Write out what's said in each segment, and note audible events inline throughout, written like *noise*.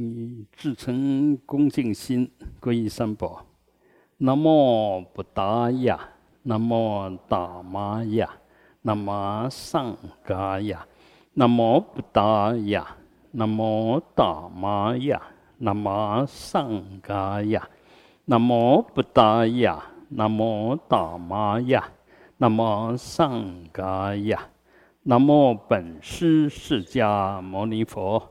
你至诚恭敬心皈依三宝。南无布达雅，南无达玛雅，南无上伽雅，南无布达雅，南无达玛雅，南无上伽雅，南无布达雅，南无达玛雅，南无上伽雅，南无本师释迦牟尼佛。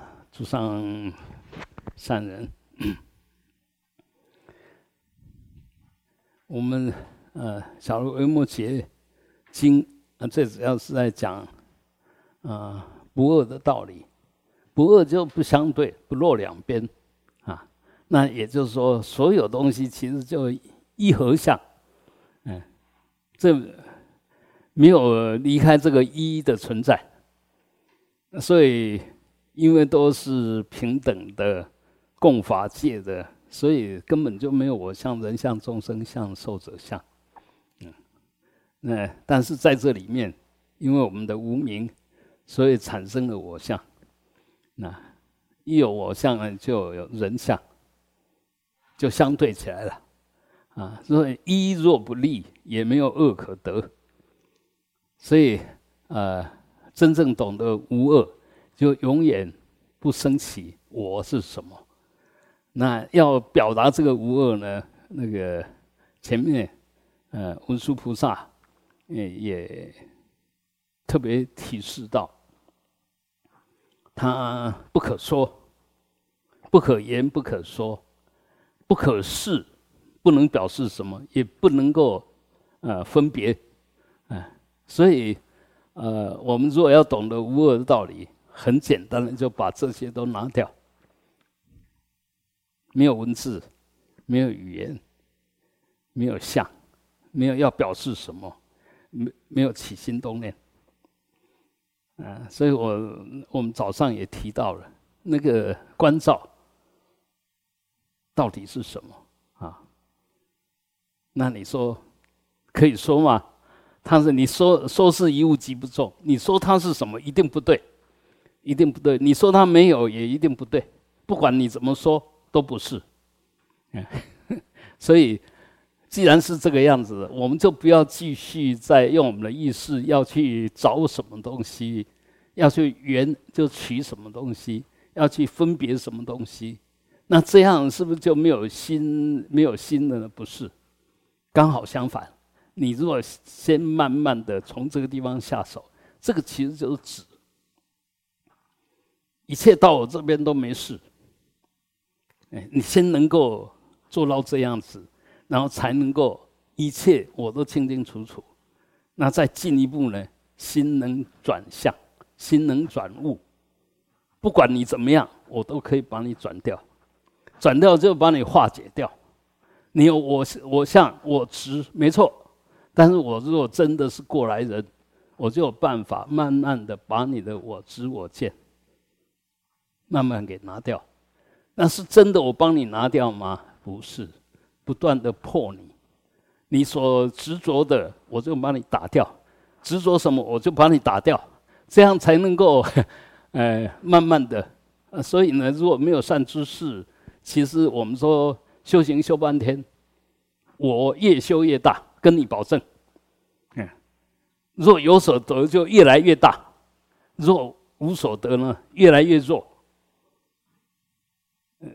祖上善人，我们呃，小如维摩诘经啊，最主要是在讲啊不二的道理，不二就不相对，不落两边啊。那也就是说，所有东西其实就一合相，嗯，这没有离开这个一的存在，所以。因为都是平等的共法界的，所以根本就没有我相、人相、众生相、寿者相。嗯，那但是在这里面，因为我们的无名，所以产生了我相。那一有我相呢，就有人相，就相对起来了。啊，所以一若不立，也没有二可得。所以，呃，真正懂得无二。就永远不升起我是什么？那要表达这个无二呢？那个前面，呃，文殊菩萨，也也特别提示到，他不可说，不可言，不可说，不可示，不能表示什么，也不能够呃分别，啊，所以呃，我们如果要懂得无二的道理。很简单的，就把这些都拿掉，没有文字，没有语言，没有像，没有要表示什么，没没有起心动念，啊，所以我我们早上也提到了那个关照到底是什么啊？那你说可以说吗？他是你说说是一物即不中，你说它是什么一定不对。一定不对，你说他没有也一定不对，不管你怎么说都不是。*laughs* 所以，既然是这个样子，我们就不要继续再用我们的意识要去找什么东西，要去圆就取什么东西，要去分别什么东西。那这样是不是就没有心没有心了呢？不是，刚好相反。你如果先慢慢的从这个地方下手，这个其实就是指。一切到我这边都没事，哎，你先能够做到这样子，然后才能够一切我都清清楚楚。那再进一步呢？心能转向，心能转物，不管你怎么样，我都可以把你转掉，转掉就把你化解掉。你有我我相我执没错，但是我如果真的是过来人，我就有办法慢慢的把你的我执我见。慢慢给拿掉，那是真的？我帮你拿掉吗？不是，不断的破你，你所执着的，我就把你打掉；执着什么，我就把你打掉，这样才能够，*laughs* 呃，慢慢的。所以呢，如果没有善知识，其实我们说修行修半天，我越修越大，跟你保证。嗯，若有所得，就越来越大；若无所得呢，越来越弱。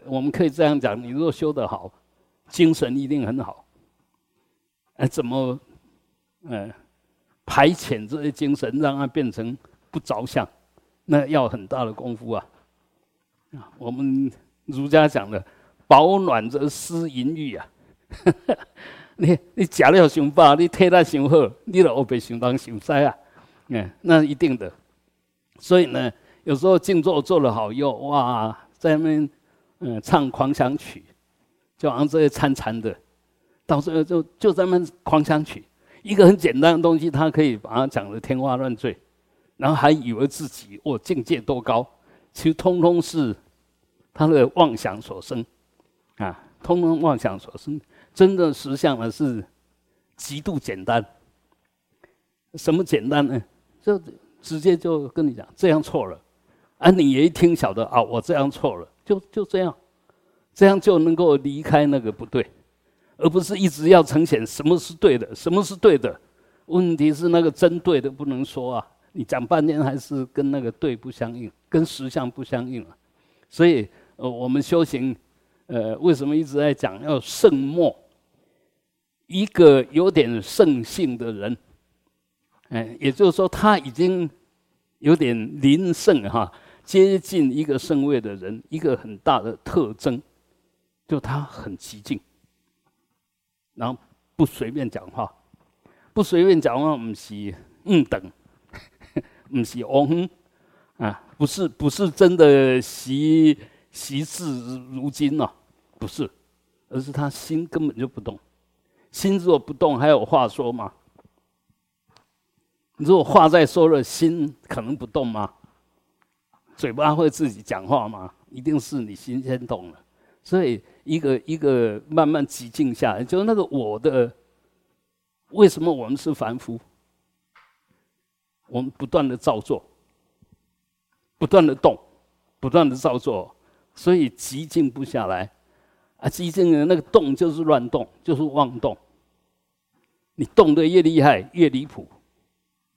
我们可以这样讲：你若修得好，精神一定很好。哎，怎么，呃，排遣这些精神，让它变成不着相？那要很大的功夫啊！啊，我们儒家讲的“保暖则思淫欲”啊。*laughs* 你你食了想饱，你体力想好，你就后边想东想西啊。嗯，那一定的。所以呢，有时候静坐做得好，又哇，在那边。嗯，唱狂想曲，就好像这些参禅的，到时候就就在那狂想曲，一个很简单的东西，他可以把它讲的天花乱坠，然后还以为自己哦境界多高，其实通通是他的妄想所生，啊，通通妄想所生，真的实相呢是极度简单。什么简单呢？就直接就跟你讲，这样错了，啊，你也一听晓得啊，我这样错了，就就这样，这样就能够离开那个不对，而不是一直要呈现什么是对的，什么是对的。问题是那个真对的不能说啊，你讲半天还是跟那个对不相应，跟实相不相应啊。所以，呃，我们修行，呃，为什么一直在讲要圣默？一个有点圣性的人。哎，也就是说，他已经有点临圣哈，接近一个圣位的人，一个很大的特征，就他很激进，然后不随便讲话，不随便讲话，不是嗯等，不是嗡啊，不是不是真的习习字如金哦，不是，而是他心根本就不动，心若不动，还有话说吗？如果话再说了，心可能不动吗？嘴巴会自己讲话吗？一定是你心先动了。所以一个一个慢慢寂静下来，就是那个我的。为什么我们是凡夫？我们不断的造作，不断的动，不断的造作，所以寂静不下来。啊，寂静的那个动就是乱动，就是妄动。你动得越厉害，越离谱。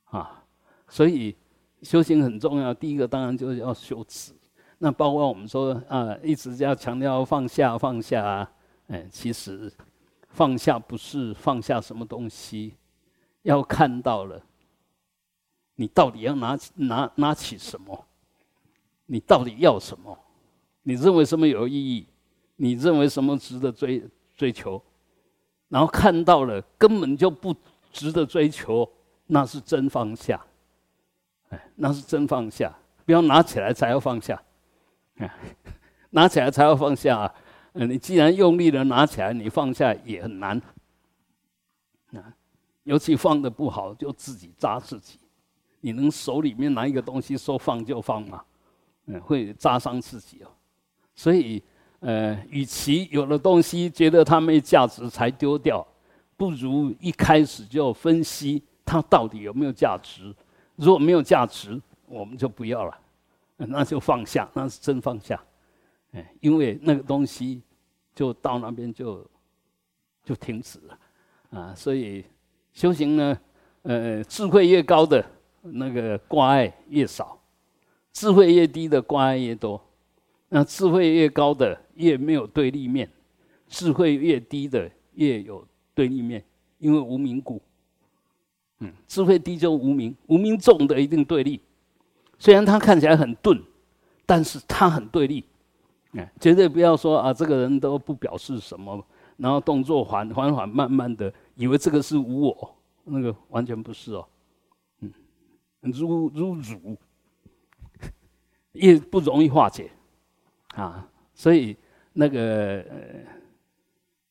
啊，所以修行很重要。第一个当然就是要修持。那包括我们说啊，一直要强调放下，放下。啊。哎，其实放下不是放下什么东西，要看到了，你到底要拿拿拿起什么？你到底要什么？你认为什么有意义？你认为什么值得追追求？然后看到了，根本就不值得追求。那是真放下，哎，那是真放下。不要拿起来才要放下，啊，*laughs* 拿起来才要放下啊！你既然用力的拿起来，你放下也很难，啊，尤其放的不好，就自己扎自己。你能手里面拿一个东西说放就放吗？嗯，会扎伤自己哦。所以，呃，与其有了东西觉得它没价值才丢掉，不如一开始就分析。它到底有没有价值？如果没有价值，我们就不要了，那就放下，那是真放下。哎，因为那个东西就到那边就就停止了啊。所以修行呢，呃，智慧越高的那个挂碍越少，智慧越低的挂碍越多。那智慧越高的越没有对立面，智慧越低的越有对立面，因为无名故。嗯，智慧低就无名，无名重的一定对立。虽然他看起来很钝，但是他很对立。嗯，绝对不要说啊，这个人都不表示什么，然后动作缓缓缓慢慢的，以为这个是无我，那个完全不是哦。嗯，如如汝，*laughs* 也不容易化解啊。所以那个呃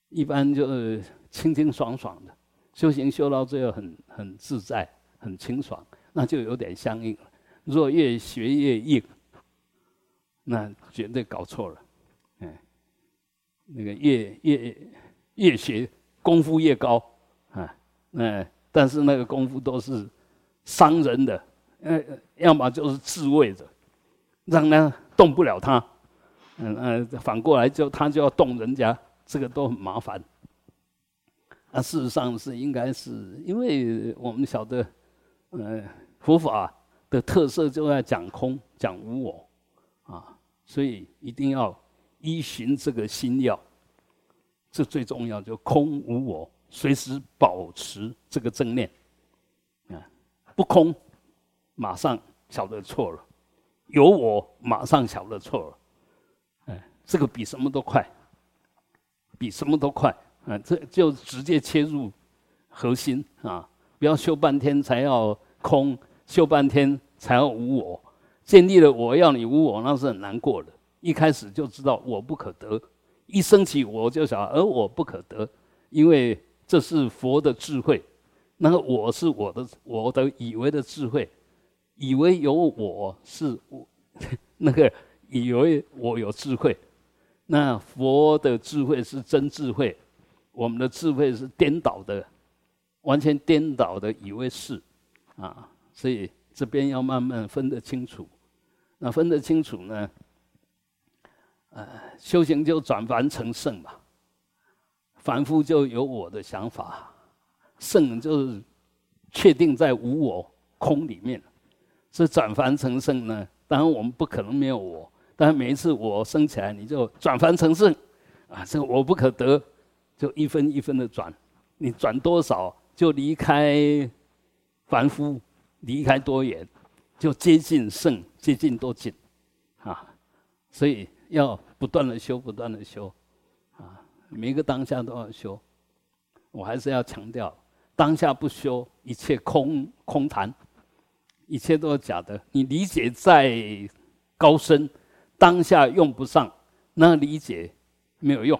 一般就是清清爽爽的。修行修到最后很很自在，很清爽，那就有点相应了。若越学越硬，那绝对搞错了。嗯，那个越越越学功夫越高啊，那但是那个功夫都是伤人的，呃，要么就是自卫的，让他动不了他，嗯嗯，反过来就他就要动人家，这个都很麻烦。啊，事实上是应该是，因为我们晓得，呃，佛法的特色就在讲空、讲无我，啊，所以一定要依循这个心要，这最重要，就空无我，随时保持这个正念，啊，不空，马上晓得错了；有我，马上晓得错了，哎，这个比什么都快，比什么都快。啊，这就直接切入核心啊！不要修半天才要空，修半天才要无我，建立了我要你无我，那是很难过的一开始就知道我不可得，一升起我就想，而我不可得，因为这是佛的智慧，那个我是我的我的以为的智慧，以为有我是我 *laughs* 那个以为我有智慧，那佛的智慧是真智慧，我们的智慧是颠倒的，完全颠倒的以为是，啊，所以这边要慢慢分得清楚，那分得清楚呢？呃，修行就转凡成圣嘛，凡夫就有我的想法，圣就是确定在无我空里面，是转凡成圣呢。当然我们不可能没有我，但是每一次我升起来，你就转凡成圣，啊，这个我不可得，就一分一分的转，你转多少就离开凡夫，离开多远，就接近圣，接近多近，啊，所以。要不断的修，不断的修，啊，每一个当下都要修。我还是要强调，当下不修，一切空空谈，一切都是假的。你理解再高深，当下用不上，那理解没有用。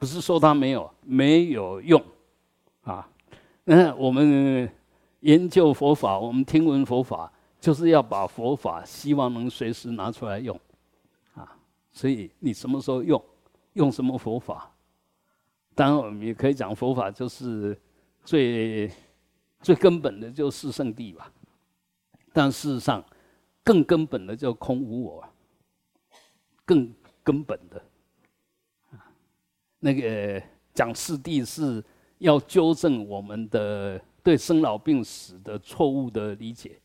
不是说它没有，没有用，啊，那我们研究佛法，我们听闻佛法，就是要把佛法，希望能随时拿出来用。啊所以你什么时候用，用什么佛法？当然，我们也可以讲佛法就是最最根本的，就是圣地吧。但事实上，更根本的就空无我，更根本的，那个讲四谛是要纠正我们的对生老病死的错误的理解，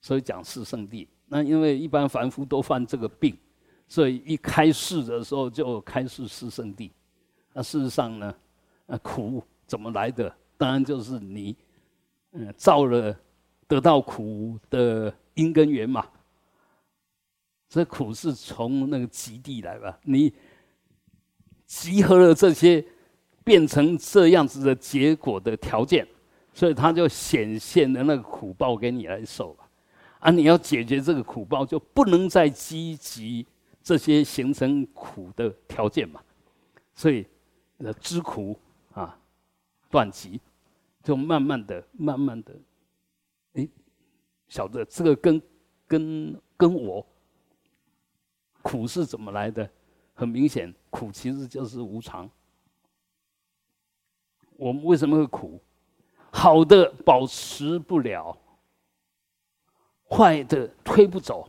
所以讲四圣谛。那因为一般凡夫都犯这个病。所以一开示的时候就开示四圣地，那事实上呢，呃，苦怎么来的？当然就是你，嗯，造了得到苦的因根源嘛。这苦是从那个极地来吧？你集合了这些，变成这样子的结果的条件，所以它就显现了那个苦报给你来受啊，你要解决这个苦报，就不能再积极。这些形成苦的条件嘛，所以呃知苦啊，断集，就慢慢的、慢慢的，哎，晓得这个跟跟跟我苦是怎么来的？很明显，苦其实就是无常。我们为什么会苦？好的保持不了，坏的推不走，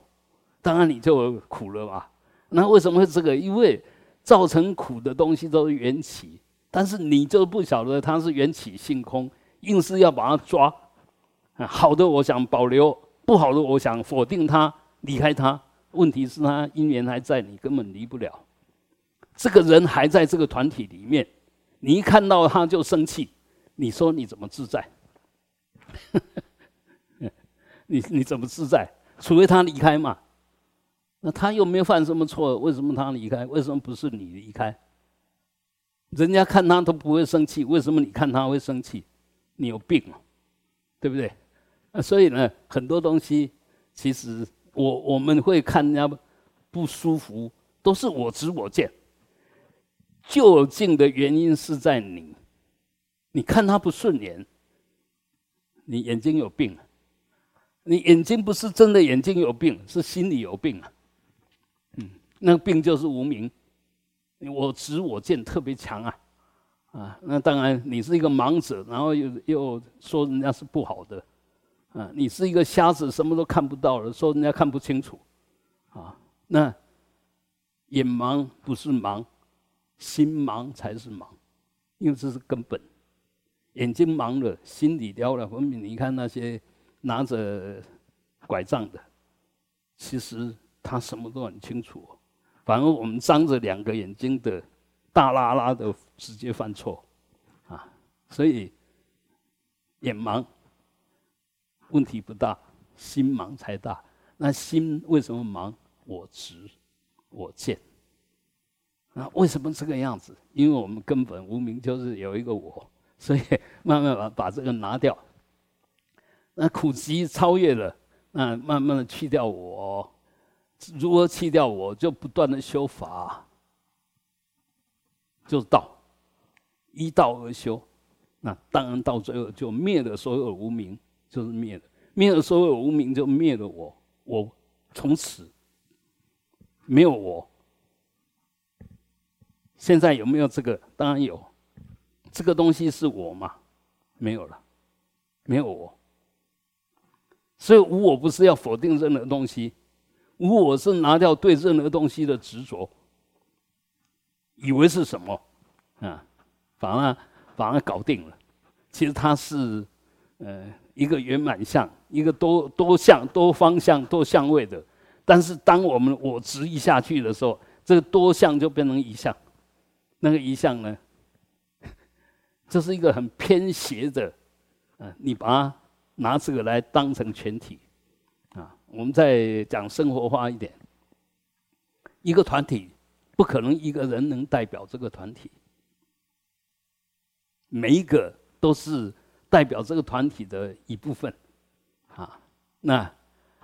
当然你就苦了嘛。那为什么会这个？因为造成苦的东西都是缘起，但是你就不晓得它是缘起性空，硬是要把它抓。好的，我想保留；不好的，我想否定它、离开它。问题是它因缘还在，你根本离不了。这个人还在这个团体里面，你一看到他就生气，你说你怎么自在？*laughs* 你你怎么自在？除非他离开嘛。那他又没犯什么错，为什么他离开？为什么不是你离开？人家看他都不会生气，为什么你看他会生气？你有病，对不对？所以呢，很多东西其实我我们会看人家不舒服，都是我执我见。究竟的原因是在你，你看他不顺眼，你眼睛有病，你眼睛不是真的眼睛有病，是心里有病啊。嗯那个病就是无名，我执我见特别强啊，啊，那当然你是一个盲者，然后又又说人家是不好的，啊，你是一个瞎子，什么都看不到了，说人家看不清楚，啊，那眼盲不是盲，心盲才是盲，因为这是根本，眼睛盲了，心里掉了分明。你看那些拿着拐杖的，其实他什么都很清楚。反而我们张着两个眼睛的，大拉拉的直接犯错，啊，所以眼盲问题不大，心盲才大。那心为什么盲？我执，我见。那为什么这个样子？因为我们根本无名就是有一个我，所以慢慢把把这个拿掉。那苦集超越了，那慢慢的去掉我。如何去掉我？就不断的修法，就是道，依道而修。那当然到最后就灭了所有无名，就是灭了，灭了所有无名，就灭了我。我从此没有我。现在有没有这个？当然有。这个东西是我吗？没有了，没有我。所以无我不是要否定任何东西，无我是拿掉对任何东西的执着，以为是什么啊？反而反而搞定了。其实它是呃一个圆满相，一个多多相、多方向、多相位的。但是当我们我执一下去的时候，这个多相就变成一相。那个一项呢？*laughs* 这是一个很偏斜的，嗯，你把它拿这个来当成全体，啊，我们再讲生活化一点，一个团体不可能一个人能代表这个团体，每一个都是代表这个团体的一部分，啊，那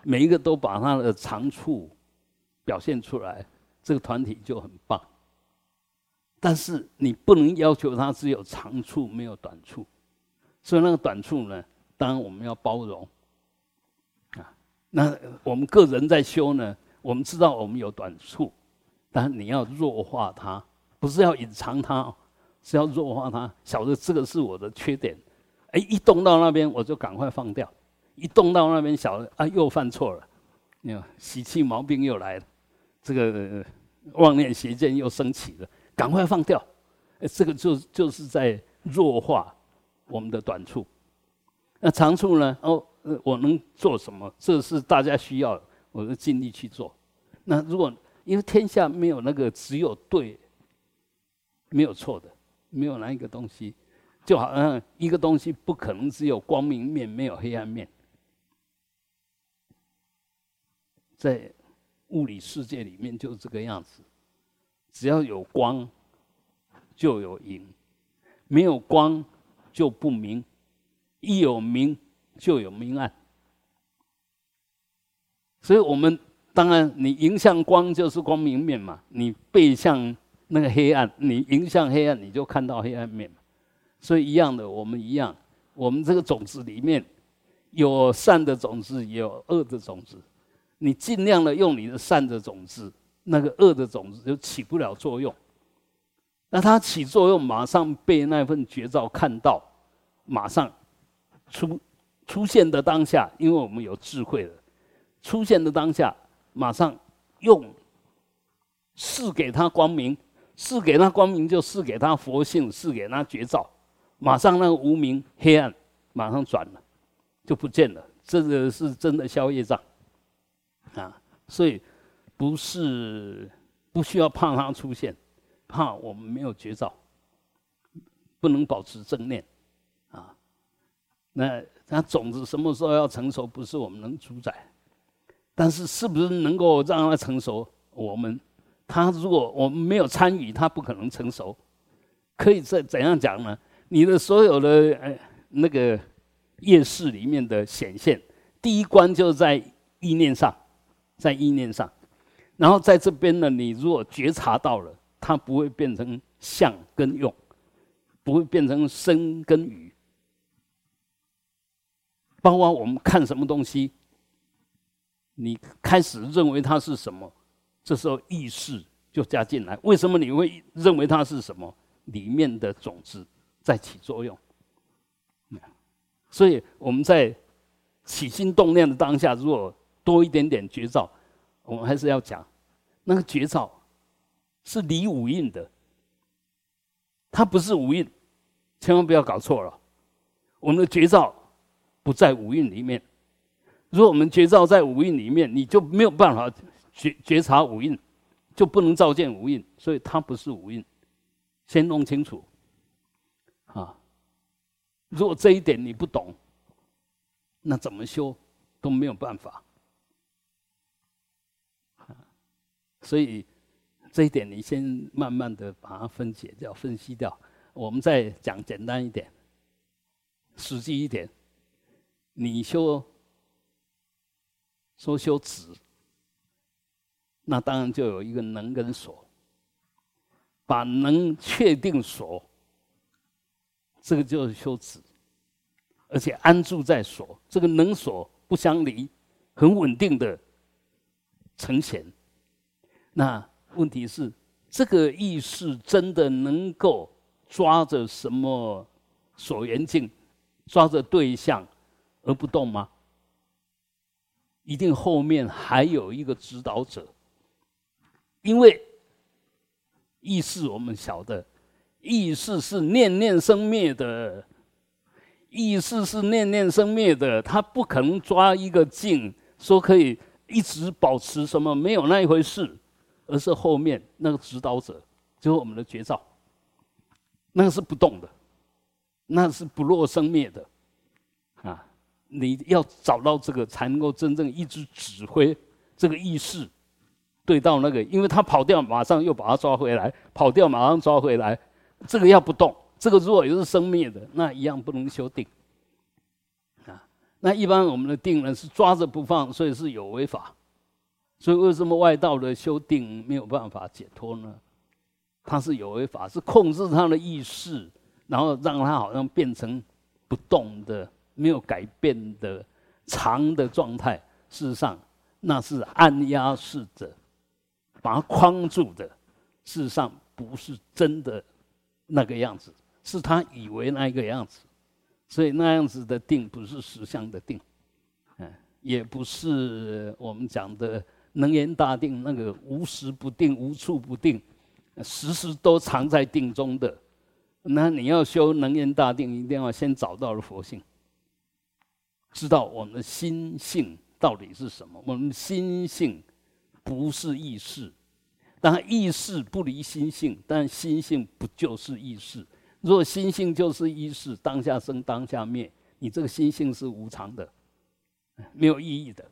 每一个都把他的长处表现出来，这个团体就很棒。但是你不能要求他只有长处没有短处，所以那个短处呢，当然我们要包容。啊，那我们个人在修呢，我们知道我们有短处，但你要弱化它，不是要隐藏它，是要弱化它。晓得这个是我的缺点，哎，一动到那边我就赶快放掉，一动到那边晓得啊又犯错了，你看习气毛病又来了，这个妄念邪见又升起了。赶快放掉，这个就就是在弱化我们的短处。那长处呢？哦，我能做什么？这是大家需要，我就尽力去做。那如果因为天下没有那个只有对，没有错的，没有哪一个东西，就好像一个东西不可能只有光明面，没有黑暗面。在物理世界里面就是这个样子。只要有光，就有影；没有光，就不明；一有明，就有明暗。所以，我们当然，你迎向光就是光明面嘛；你背向那个黑暗，你迎向黑暗，你就看到黑暗面。所以，一样的，我们一样，我们这个种子里面有善的种子，也有恶的种子。你尽量的用你的善的种子。那个恶的种子就起不了作用，那它起作用，马上被那份绝招看到，马上出出现的当下，因为我们有智慧的，出现的当下，马上用赐给他光明，赐给他光明就赐给他佛性，赐给他绝招，马上那个无明黑暗马上转了，就不见了，这个是真的消业障啊，所以。不是不需要怕它出现，怕我们没有绝招，不能保持正念，啊，那它种子什么时候要成熟，不是我们能主宰，但是是不是能够让它成熟，我们，它如果我们没有参与，它不可能成熟。可以怎怎样讲呢？你的所有的呃那个夜市里面的显现，第一关就在意念上，在意念上。然后在这边呢，你如果觉察到了，它不会变成相跟用，不会变成生跟语。包括我们看什么东西，你开始认为它是什么，这时候意识就加进来。为什么你会认为它是什么？里面的种子在起作用。所以我们在起心动念的当下，如果多一点点觉照。我们还是要讲，那个绝招是离五蕴的，它不是五蕴，千万不要搞错了。我们的绝招不在五蕴里面，如果我们绝招在五蕴里面，你就没有办法觉觉察五蕴，就不能照见五蕴，所以它不是五蕴，先弄清楚啊。如果这一点你不懂，那怎么修都没有办法。所以这一点，你先慢慢的把它分解掉、分析掉。我们再讲简单一点、实际一点。你修说修止，那当然就有一个能跟所，把能确定所，这个就是修止，而且安住在所，这个能所不相离，很稳定的呈现。那问题是，这个意识真的能够抓着什么所缘境，抓着对象而不动吗？一定后面还有一个指导者，因为意识我们晓得，意识是念念生灭的，意识是念念生灭的，他不可能抓一个境说可以一直保持什么，没有那一回事，而是后面那个指导者就是我们的觉照，那个是不动的，那是不落生灭的，啊。你要找到这个，才能够真正一直指挥这个意识，对到那个，因为他跑掉，马上又把他抓回来；跑掉，马上抓回来。这个要不动，这个如果又是生灭的，那一样不能修定。啊，那一般我们的定呢是抓着不放，所以是有违法。所以为什么外道的修定没有办法解脱呢？他是有违法，是控制他的意识，然后让他好像变成不动的。没有改变的长的状态，事实上那是按压式的，把它框住的。事实上不是真的那个样子，是他以为那一个样子。所以那样子的定不是实相的定，嗯，也不是我们讲的能言大定那个无时不定、无处不定，时时都藏在定中的。那你要修能言大定，一定要先找到了佛性。知道我们的心性到底是什么？我们心性不是意识，但意识不离心性，但心性不就是意识？若心性就是意识，当下生当下灭，你这个心性是无常的，没有意义的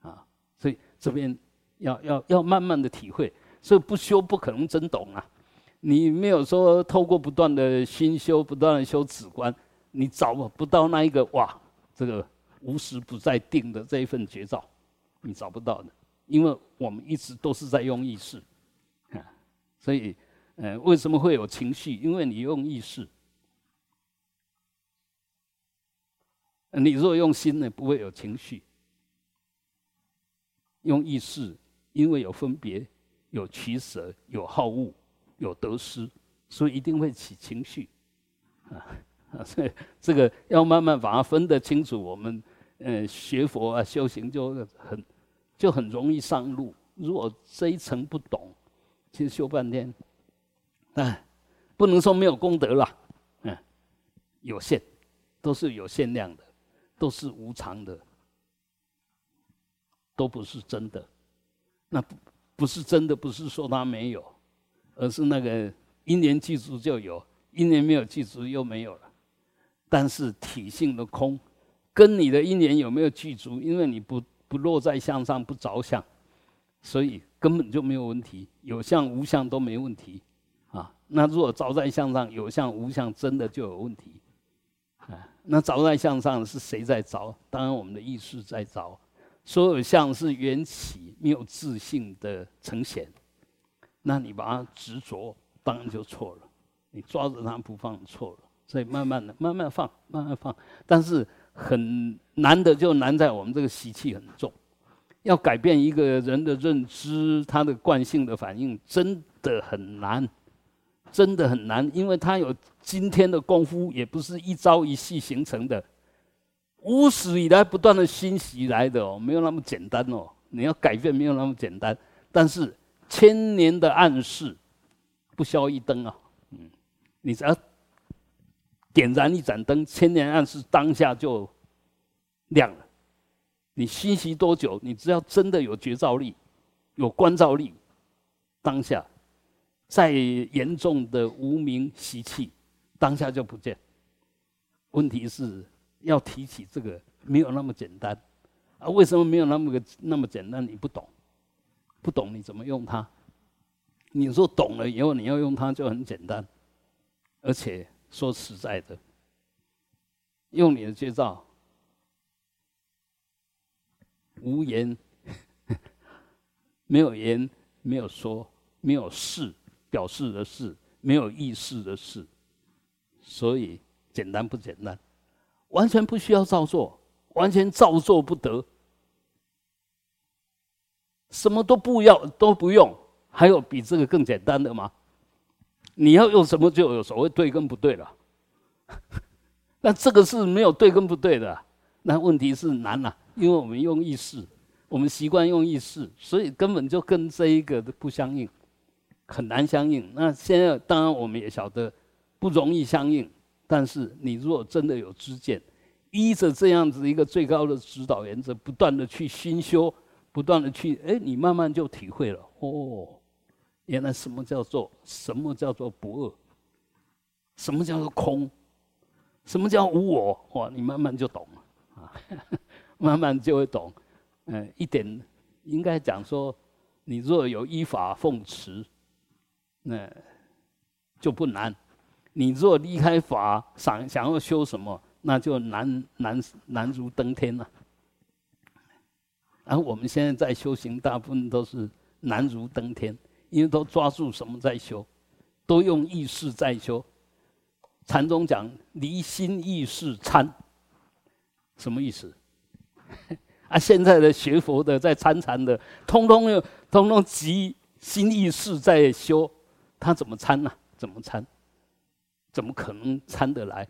啊！所以这边要要要慢慢的体会，所以不修不可能真懂啊！你没有说透过不断的心修，不断的修止观，你找不到那一个哇！这个无时不在定的这一份绝招，你找不到的，因为我们一直都是在用意识，啊，所以，呃，为什么会有情绪？因为你用意识，你如果用心呢，不会有情绪。用意识，因为有分别、有取舍、有好恶、有得失，所以一定会起情绪，*laughs* 啊。所以这个要慢慢把它分得清楚。我们，呃，学佛啊，修行就很，就很容易上路。如果这一层不懂，其实修半天，哎，不能说没有功德了，嗯，有限，都是有限量的，都是无常的，*laughs* 都不是真的。那不不是真的，不是说它没有，而是那个因缘具足就有，因缘没有具足又没有了。但是体性的空，跟你的因缘有没有具足？因为你不不落在相上，不着相，所以根本就没有问题。有相无相都没问题，啊，那如果着在相上，有相无相，真的就有问题，啊，那着在相上是谁在着？当然我们的意识在着。所有像是缘起，没有自信的呈现，那你把它执着，当然就错了。你抓着它不放，错了。所以慢慢的，慢慢放，慢慢放，但是很难的，就难在我们这个习气很重。要改变一个人的认知，他的惯性的反应，真的很难，真的很难，因为他有今天的功夫，也不是一朝一夕形成的，无始以来不断的熏习来的哦，没有那么简单哦。你要改变没有那么简单，但是千年的暗示不消一灯啊，嗯，你只要。点燃一盏灯，千年暗示当下就亮了。你熏习多久？你只要真的有觉照力、有观照力，当下再严重的无名习气，当下就不见。问题是要提起这个没有那么简单啊？为什么没有那么个那么简单？你不懂，不懂你怎么用它？你说懂了以后，你要用它就很简单，而且。说实在的，用你的介绍，无言，*laughs* 没有言，没有说，没有事，表示的事，没有意识的事，所以简单不简单？完全不需要照做，完全照做不得，什么都不要，都不用，还有比这个更简单的吗？你要用什么就有所谓对跟不对了。*laughs* 那这个是没有对跟不对的，那问题是难了，因为我们用意识，我们习惯用意识，所以根本就跟这一个不相应，很难相应。那现在当然我们也晓得不容易相应，但是你如果真的有知见，依着这样子一个最高的指导原则，不断的去熏修，不断的去，哎，你慢慢就体会了，哦。原来什么叫做什么叫做不二？什么叫做空？什么叫无我？哇，你慢慢就懂了啊，*laughs* 慢慢就会懂。嗯，一点应该讲说，你若有依法奉持，那就不难；你若离开法，想想要修什么，那就难难难如登天了。而我们现在在修行，大部分都是难如登天。因为都抓住什么在修，都用意识在修。禅宗讲离心意识参，什么意思？*laughs* 啊，现在的学佛的在参禅的，通通又通通集心意识在修，他怎么参呢？怎么参？怎么可能参得来？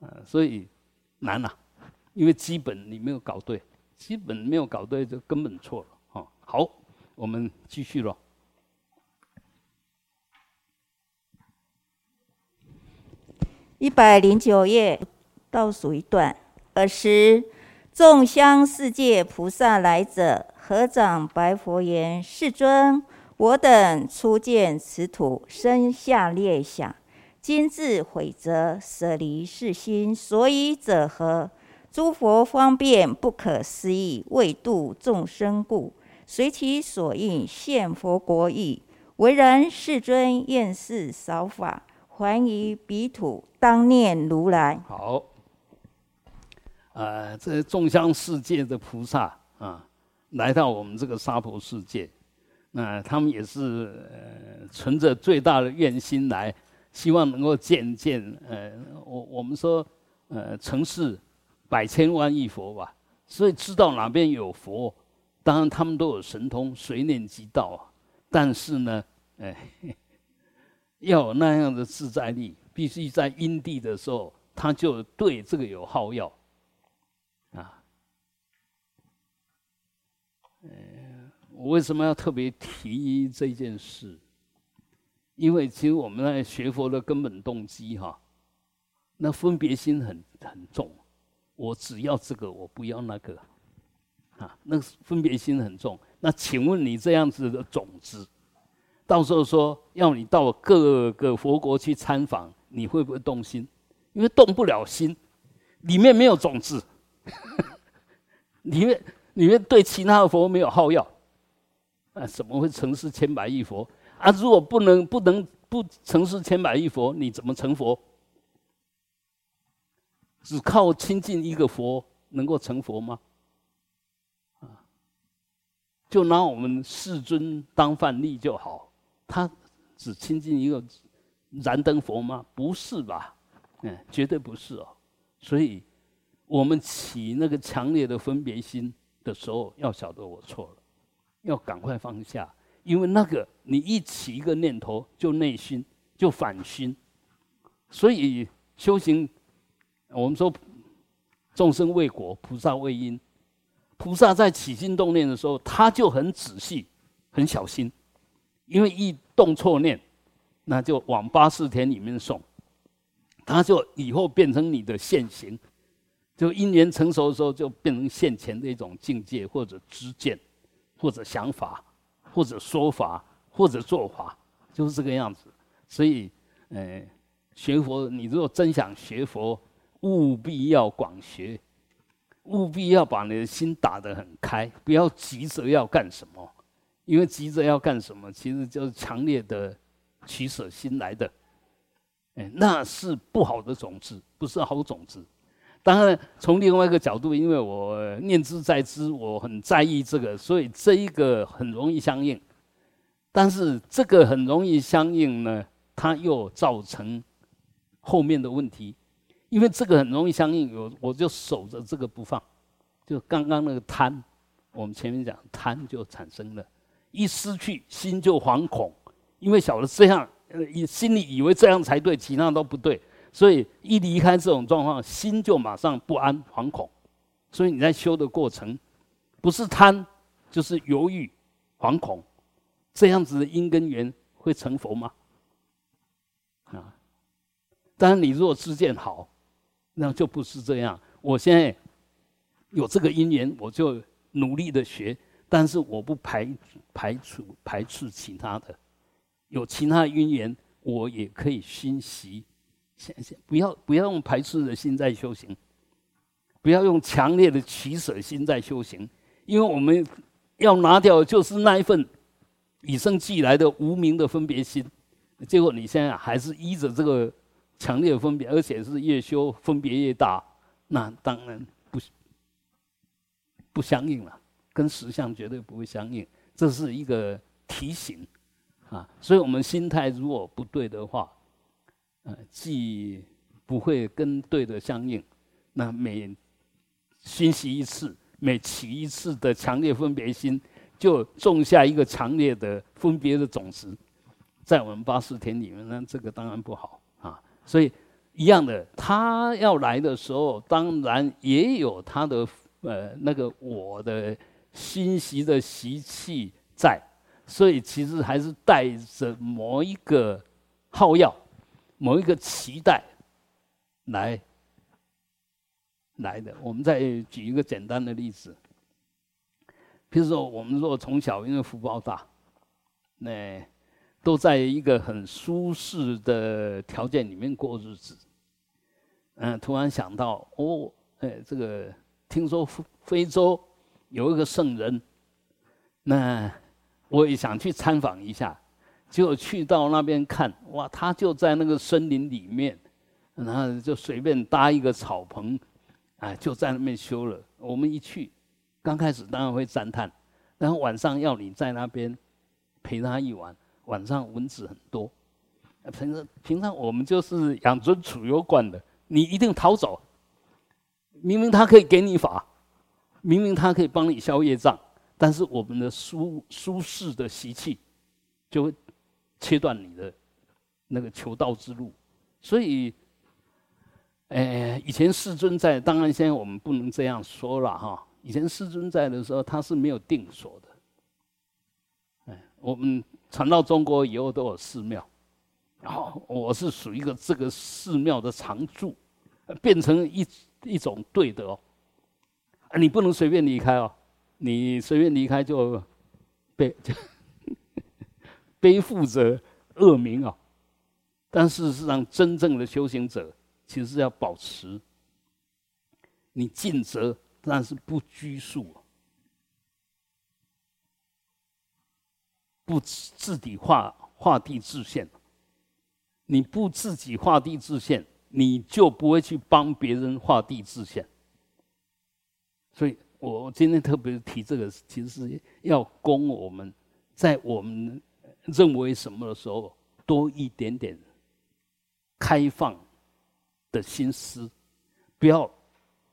啊，所以难呐，因为基本你没有搞对，基本没有搞对就根本错了啊。好，我们继续了。一百零九页倒数一段。尔时，众香世界菩萨来者，合掌白佛言：“世尊，我等初见此土，生下列想。今自悔则舍离世心，所以者何？诸佛方便不可思议，为度众生故，随其所应现佛国意。唯然世尊厌世少法。”还于彼土，当念如来。好，呃，这众香世界的菩萨啊，来到我们这个娑婆世界，那他们也是呃存着最大的愿心来，希望能够见见呃，我我们说呃，城市百千万亿佛吧，所以知道哪边有佛，当然他们都有神通，随念即到啊。但是呢，哎。要有那样的自在力，必须在因地的时候，他就对这个有好药，啊，嗯，我为什么要特别提这件事？因为其实我们在学佛的根本动机哈，那分别心很很重，我只要这个，我不要那个，啊，那分别心很重。那请问你这样子的种子？到时候说要你到各个佛国去参访，你会不会动心？因为动不了心，里面没有种子，*laughs* 里面里面对其他的佛没有好药，啊，怎么会成事千百亿佛？啊，如果不能不能不成事千百亿佛，你怎么成佛？只靠亲近一个佛能够成佛吗？啊，就拿我们世尊当范例就好。他只亲近一个燃灯佛吗？不是吧？嗯，绝对不是哦。所以，我们起那个强烈的分别心的时候，要晓得我错了，要赶快放下，因为那个你一起一个念头就内心就反心。所以修行，我们说众生为果，菩萨为因。菩萨在起心动念的时候，他就很仔细、很小心。因为一动错念，那就往八四田里面送，他就以后变成你的现行，就因缘成熟的时候，就变成现前的一种境界，或者知见，或者想法，或者说法，或者做法，就是这个样子。所以，呃，学佛，你如果真想学佛，务必要广学，务必要把你的心打得很开，不要急着要干什么。因为急着要干什么，其实就是强烈的取舍心来的，哎，那是不好的种子，不是好种子。当然，从另外一个角度，因为我念之在之，我很在意这个，所以这一个很容易相应。但是这个很容易相应呢，它又造成后面的问题，因为这个很容易相应，我我就守着这个不放，就刚刚那个贪，我们前面讲贪就产生了，一失去心就惶恐，因为晓得这样，呃，心里以为这样才对，其他都不对，所以一离开这种状况，心就马上不安惶恐，所以你在修的过程，不是贪，就是犹豫、惶恐。这样子的因跟缘会成佛吗？啊，当然，你如果自见好，那就不是这样。我现在有这个因缘，我就努力的学，但是我不排排除排斥其他的，有其他因缘，我也可以熏习。先先不要不要用排斥的心在修行，不要用强烈的取舍心在修行，因为我们要拿掉就是那一份。与生俱来的无名的分别心，结果你现在还是依着这个强烈的分别，而且是越修分别越大，那当然不不相应了，跟实相绝对不会相应。这是一个提醒啊，所以我们心态如果不对的话，呃，既不会跟对的相应，那每熏习一次，每起一次的强烈分别心。就种下一个强烈的分别的种子，在我们八四田里面，那这个当然不好啊。所以一样的，他要来的时候，当然也有他的呃那个我的熏习的习气在，所以其实还是带着某一个耗药，某一个期待来来的。我们再举一个简单的例子。比如说，我们如果从小因为福报大，那都在一个很舒适的条件里面过日子，嗯，突然想到，哦，哎，这个听说非非洲有一个圣人，那我也想去参访一下，结果去到那边看，哇，他就在那个森林里面，然后就随便搭一个草棚，哎，就在那边修了。我们一去。刚开始当然会赞叹，然后晚上要你在那边陪他一晚，晚上蚊子很多。平常平常我们就是养尊处优惯的，你一定逃走。明明他可以给你法，明明他可以帮你消业障，但是我们的舒舒适的习气，就会切断你的那个求道之路。所以，哎，以前世尊在，当然现在我们不能这样说了哈。以前师尊在的时候，他是没有定所的。哎，我们传到中国以后都有寺庙，然后我是属于一个这个寺庙的常住，变成一一种对的哦。啊，你不能随便离开哦，你随便离开就被。就背负着恶名啊。但事实上，真正的修行者其实要保持你尽责。但是不拘束，不自己画画地自限。你不自己画地自限，你就不会去帮别人画地自限。所以我今天特别提这个，其实是要供我们在我们认为什么的时候，多一点点开放的心思，不要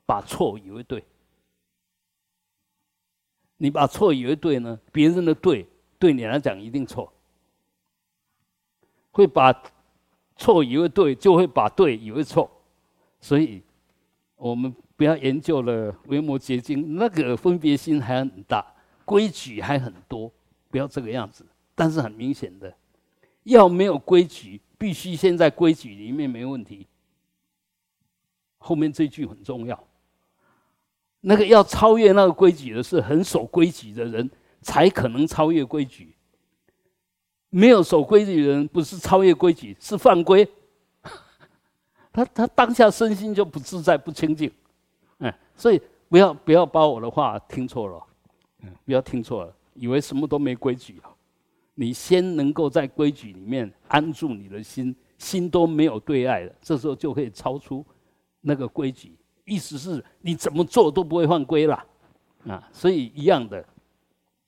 把错以为对。你把错以为对呢？别人的对对你来讲一定错。会把错以为对，就会把对以为错。所以，我们不要研究了《维摩诘经》，那个分别心还很大，规矩还很多，不要这个样子。但是很明显的，要没有规矩，必须先在规矩里面没问题。后面这句很重要。那个要超越那个规矩的是很守规矩的人，才可能超越规矩。没有守规矩的人，不是超越规矩，是犯规。*laughs* 他他当下身心就不自在、不清净。嗯，所以不要不要把我的话听错了，嗯，不要听错了，以为什么都没规矩啊。你先能够在规矩里面安住你的心，心都没有对爱了，这时候就可以超出那个规矩。意思是你怎么做都不会犯规啦，啊，所以一样的。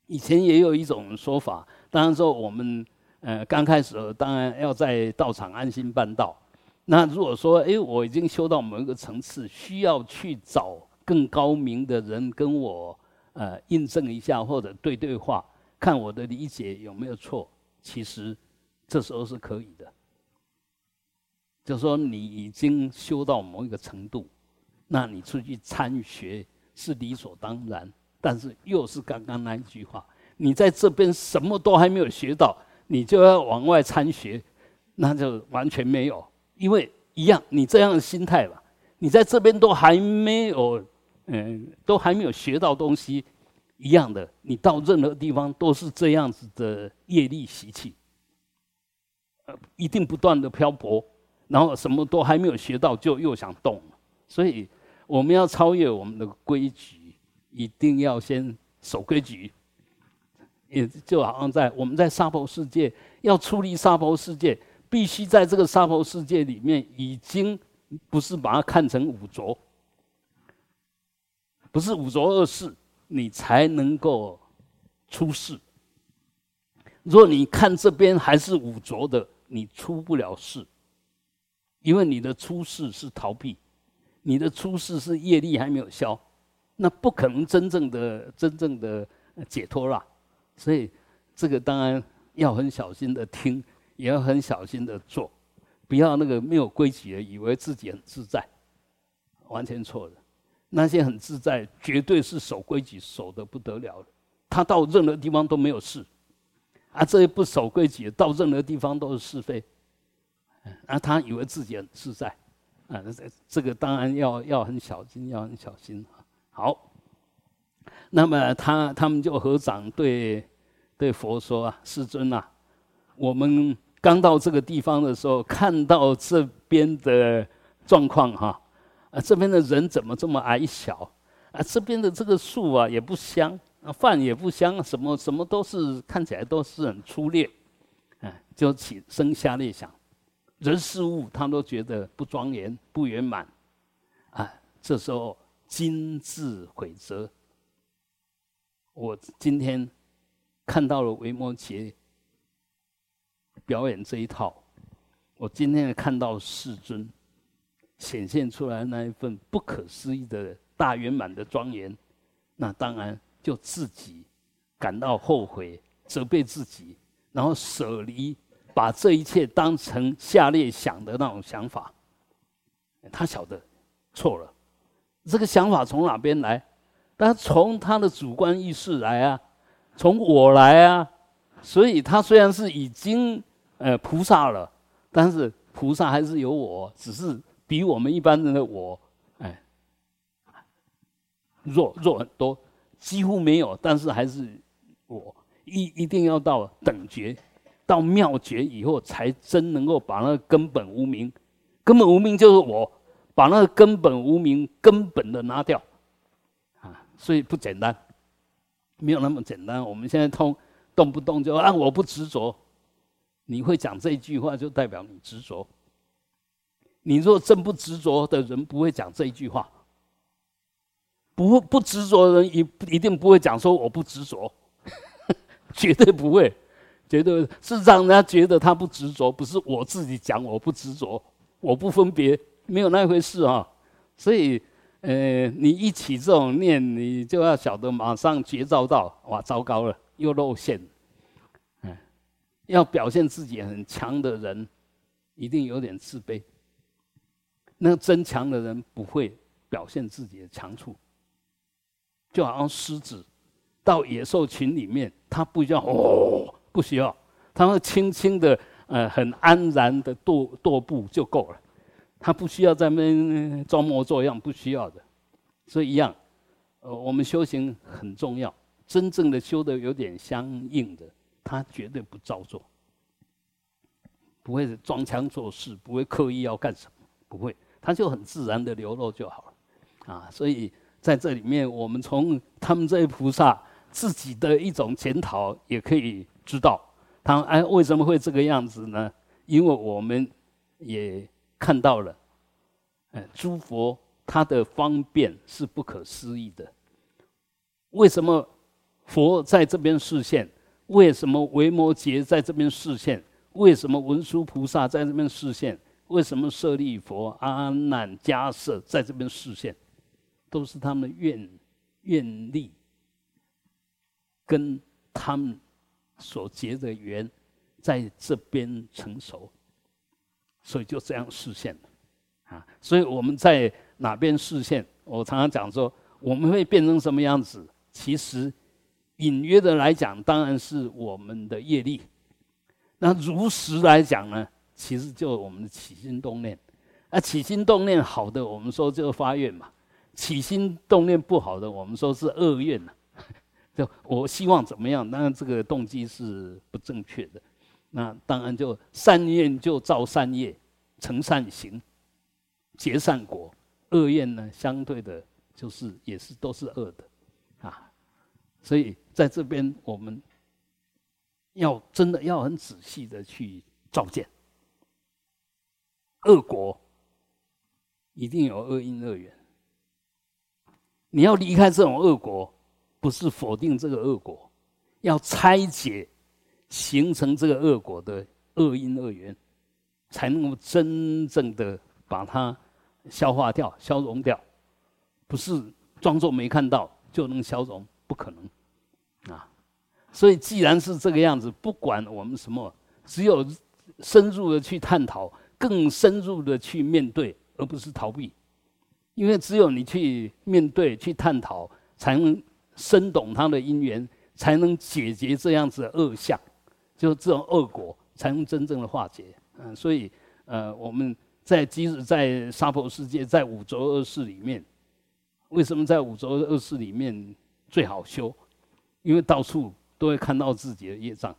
以前也有一种说法，当然说我们呃刚开始当然要在道场安心办道。那如果说哎我已经修到某一个层次，需要去找更高明的人跟我呃印证一下或者对对话，看我的理解有没有错，其实这时候是可以的。就说你已经修到某一个程度，那你出去参学是理所当然。但是又是刚刚那一句话，你在这边什么都还没有学到，你就要往外参学，那就完全没有。因为一样，你这样的心态吧，你在这边都还没有，嗯，都还没有学到东西，一样的，你到任何地方都是这样子的业力习气，呃，一定不断的漂泊。然后什么都还没有学到，就又想动，所以我们要超越我们的规矩，一定要先守规矩。也就好像在我们在沙婆世界要出离沙婆世界，必须在这个沙婆世界里面，已经不是把它看成五浊，不是五浊恶世，你才能够出世。如果你看这边还是五浊的，你出不了世。因为你的出世是逃避，你的出世是业力还没有消，那不可能真正的真正的解脱啦。所以这个当然要很小心的听，也要很小心的做，不要那个没有规矩的以为自己很自在，完全错了。那些很自在，绝对是守规矩守的不得了的。他到任何地方都没有事，啊，这些不守规矩到任何地方都是是非。啊，他以为自己很自在，啊，这这个当然要要很小心，要很小心啊。好，那么他他们就合掌对对佛说啊，世尊啊，我们刚到这个地方的时候，看到这边的状况哈，啊这边的人怎么这么矮小啊？这边的这个树啊也不香，啊，饭也不香，什么什么都是看起来都是很粗劣，啊，就起生下列想。人事物，他都觉得不庄严、不圆满，啊，这时候今自悔责。我今天看到了维摩诘表演这一套，我今天看到世尊显现出来那一份不可思议的大圆满的庄严，那当然就自己感到后悔，责备自己，然后舍离。把这一切当成下列想的那种想法，他晓得错了。这个想法从哪边来？他从他的主观意识来啊，从我来啊。所以他虽然是已经呃菩萨了，但是菩萨还是有我，只是比我们一般人的我哎弱弱很多，几乎没有。但是还是我一一定要到等觉。到妙觉以后，才真能够把那个根本无名，根本无名就是我，把那个根本无名根本的拿掉，啊，所以不简单，没有那么简单。我们现在通动不动就啊，我不执着，你会讲这句话，就代表你执着。你若真不执着的人，不会讲这一句话。不不执着的人，一一定不会讲说我不执着，*laughs* 绝对不会。绝对是让人家觉得他不执着，不是我自己讲我不执着，我不分别，没有那回事啊。所以，呃，你一起这种念，你就要晓得马上觉照到，哇，糟糕了，又露馅。嗯，要表现自己很强的人，一定有点自卑。那增强的人不会表现自己的强处，就好像狮子到野兽群里面，它不叫哦。不需要，他会轻轻的，呃，很安然的踱踱步就够了，他不需要在那边装模作样，不需要的。所以一样，呃，我们修行很重要，真正的修的有点相应的，他绝对不造作，不会装腔作势，不会刻意要干什么，不会，他就很自然的流露就好了，啊，所以在这里面，我们从他们这些菩萨自己的一种检讨，也可以。知道他哎为什么会这个样子呢？因为我们也看到了，呃，诸佛它的方便是不可思议的。为什么佛在这边示现？为什么维摩诘在这边示现？为什么文殊菩萨在这边示现？为什么舍利佛、阿难、迦叶在这边示现？都是他们愿愿力跟他们所结的缘在这边成熟，所以就这样实现。啊，所以我们在哪边视线？我常常讲说，我们会变成什么样子？其实隐约的来讲，当然是我们的业力；那如实来讲呢，其实就我们的起心动念。啊，起心动念好的，我们说就发愿嘛；起心动念不好的，我们说是恶愿呐。*laughs* 就我希望怎么样？当然这个动机是不正确的。那当然就善愿就造善业，成善行。结善果，恶愿呢？相对的，就是也是都是恶的，啊，所以在这边我们要真的要很仔细的去照见，恶果一定有恶因恶缘，你要离开这种恶果，不是否定这个恶果，要拆解形成这个恶果的恶因恶缘，才能够真正的把它。消化掉、消融掉，不是装作没看到就能消融，不可能啊！所以既然是这个样子，不管我们什么，只有深入的去探讨，更深入的去面对，而不是逃避。因为只有你去面对、去探讨，才能深懂它的因缘，才能解决这样子的恶相，就是这种恶果，才能真正的化解。嗯，所以呃，我们。在即使在娑婆世界，在五浊恶世里面，为什么在五浊恶世里面最好修？因为到处都会看到自己的业障，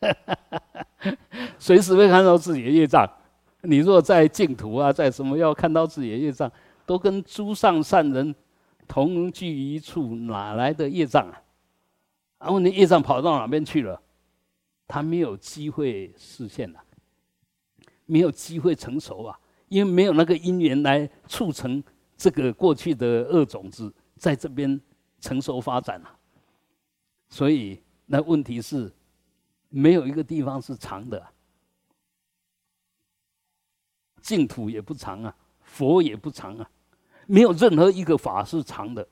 *laughs* 随时会看到自己的业障。你若在净土啊，在什么要看到自己的业障，都跟诸上善人同居一处，哪来的业障啊？然后你业障跑到哪边去了？他没有机会实现了。没有机会成熟啊，因为没有那个因缘来促成这个过去的恶种子在这边成熟发展啊。所以那问题是，没有一个地方是长的，净土也不长啊，佛也不长啊，没有任何一个法是长的。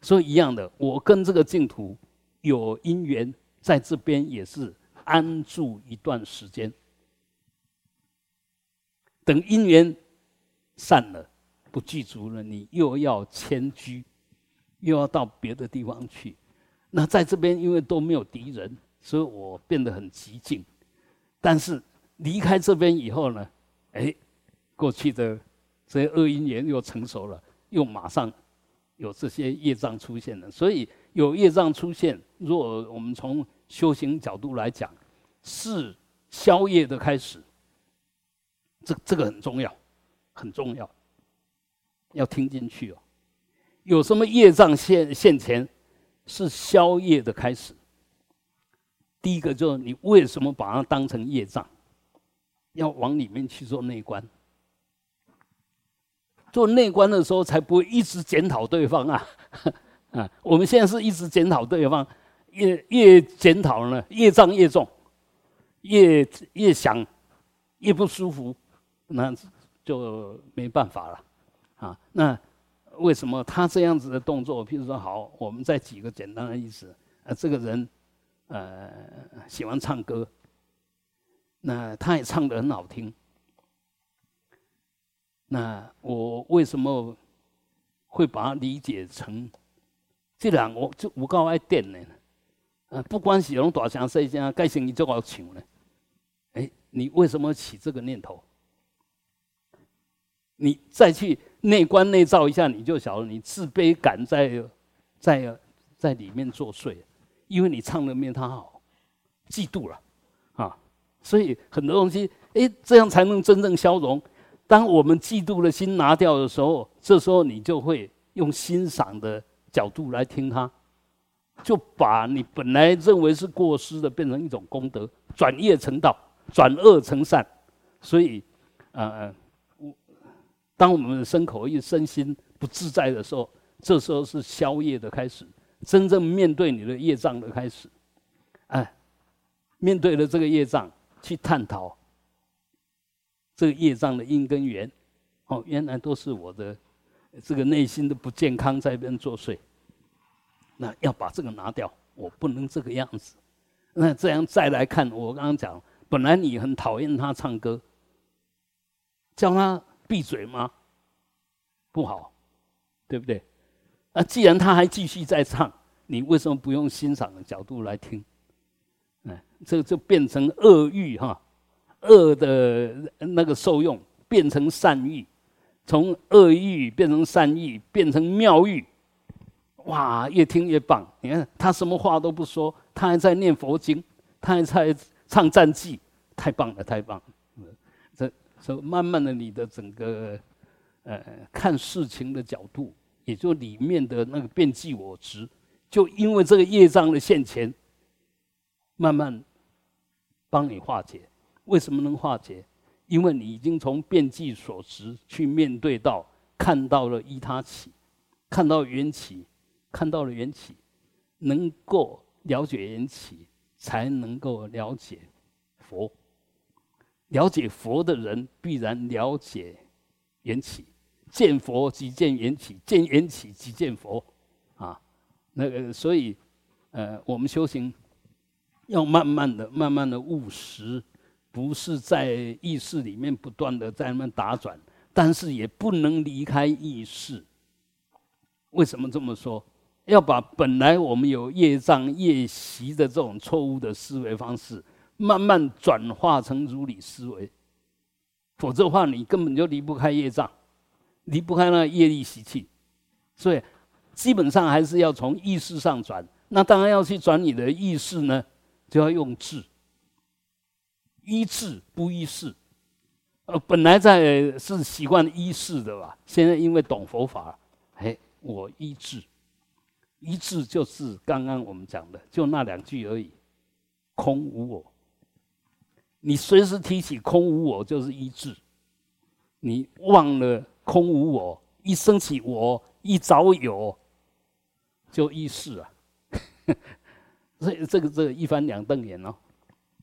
所以一样的，我跟这个净土有因缘，在这边也是安住一段时间。等因缘散了，不具足了，你又要迁居，又要到别的地方去。那在这边，因为都没有敌人，所以我变得很寂静。但是离开这边以后呢，哎，过去的这些恶因缘又成熟了，又马上有这些业障出现了。所以有业障出现，若我们从修行角度来讲，是消业的开始。这这个很重要，很重要，要听进去哦。有什么业障现现前，是消业的开始。第一个就是你为什么把它当成业障，要往里面去做内观。做内观的时候，才不会一直检讨对方啊！*laughs* 啊，我们现在是一直检讨对方，越越检讨呢，业障越重，越越想越不舒服。那就没办法了，啊，那为什么他这样子的动作？譬如说，好，我们再举个简单的例子啊，这个人，呃，喜欢唱歌，那他也唱得很好听，那我为什么会把它理解成这两个就我够爱电呢？呃，不管是用大声细声，该生意就好唱呢？哎，你为什么起这个念头？你再去内观内照一下，你就晓得你自卑感在在在里面作祟，因为你唱的没他好，嫉妒了啊！所以很多东西，哎，这样才能真正消融。当我们嫉妒的心拿掉的时候，这时候你就会用欣赏的角度来听他，就把你本来认为是过失的变成一种功德，转业成道，转恶成善。所以，呃。当我们的身口意身心不自在的时候，这时候是消业的开始，真正面对你的业障的开始。哎，面对了这个业障，去探讨这个业障的因跟缘。哦，原来都是我的这个内心的不健康在边作祟。那要把这个拿掉，我不能这个样子。那这样再来看，我刚刚讲，本来你很讨厌他唱歌，叫他闭嘴吗？不好，对不对？那既然他还继续在唱，你为什么不用欣赏的角度来听？哎，这就变成恶欲哈，恶的那个受用变成善欲，从恶欲变成善欲，变成妙欲。哇，越听越棒！你看他什么话都不说，他还在念佛经，他还在唱赞记，太棒了，太棒！了！这这慢慢的，你的整个呃看事情的角度，也就里面的那个变计我执，就因为这个业障的现前，慢慢帮你化解。为什么能化解？因为你已经从变计所执去面对到看到了依他起，看到缘起。看到了缘起，能够了解缘起，才能够了解佛。了解佛的人，必然了解缘起。见佛即见缘起，见缘起即见佛。啊，那个，所以，呃，我们修行要慢慢的、慢慢的务实，不是在意识里面不断的在那边打转，但是也不能离开意识。为什么这么说？要把本来我们有业障业习的这种错误的思维方式，慢慢转化成如理思维，否则的话，你根本就离不开业障，离不开那业力习气。所以，基本上还是要从意识上转。那当然要去转你的意识呢，就要用智，依智不依事。呃，本来在是习惯依事的吧，现在因为懂佛法，哎，我依智。一致就是刚刚我们讲的，就那两句而已，空无我。你随时提起空无我，就是医治。你忘了空无我，一升起我，一早有，就一世啊。*laughs* 所以这个这个一翻两瞪眼哦，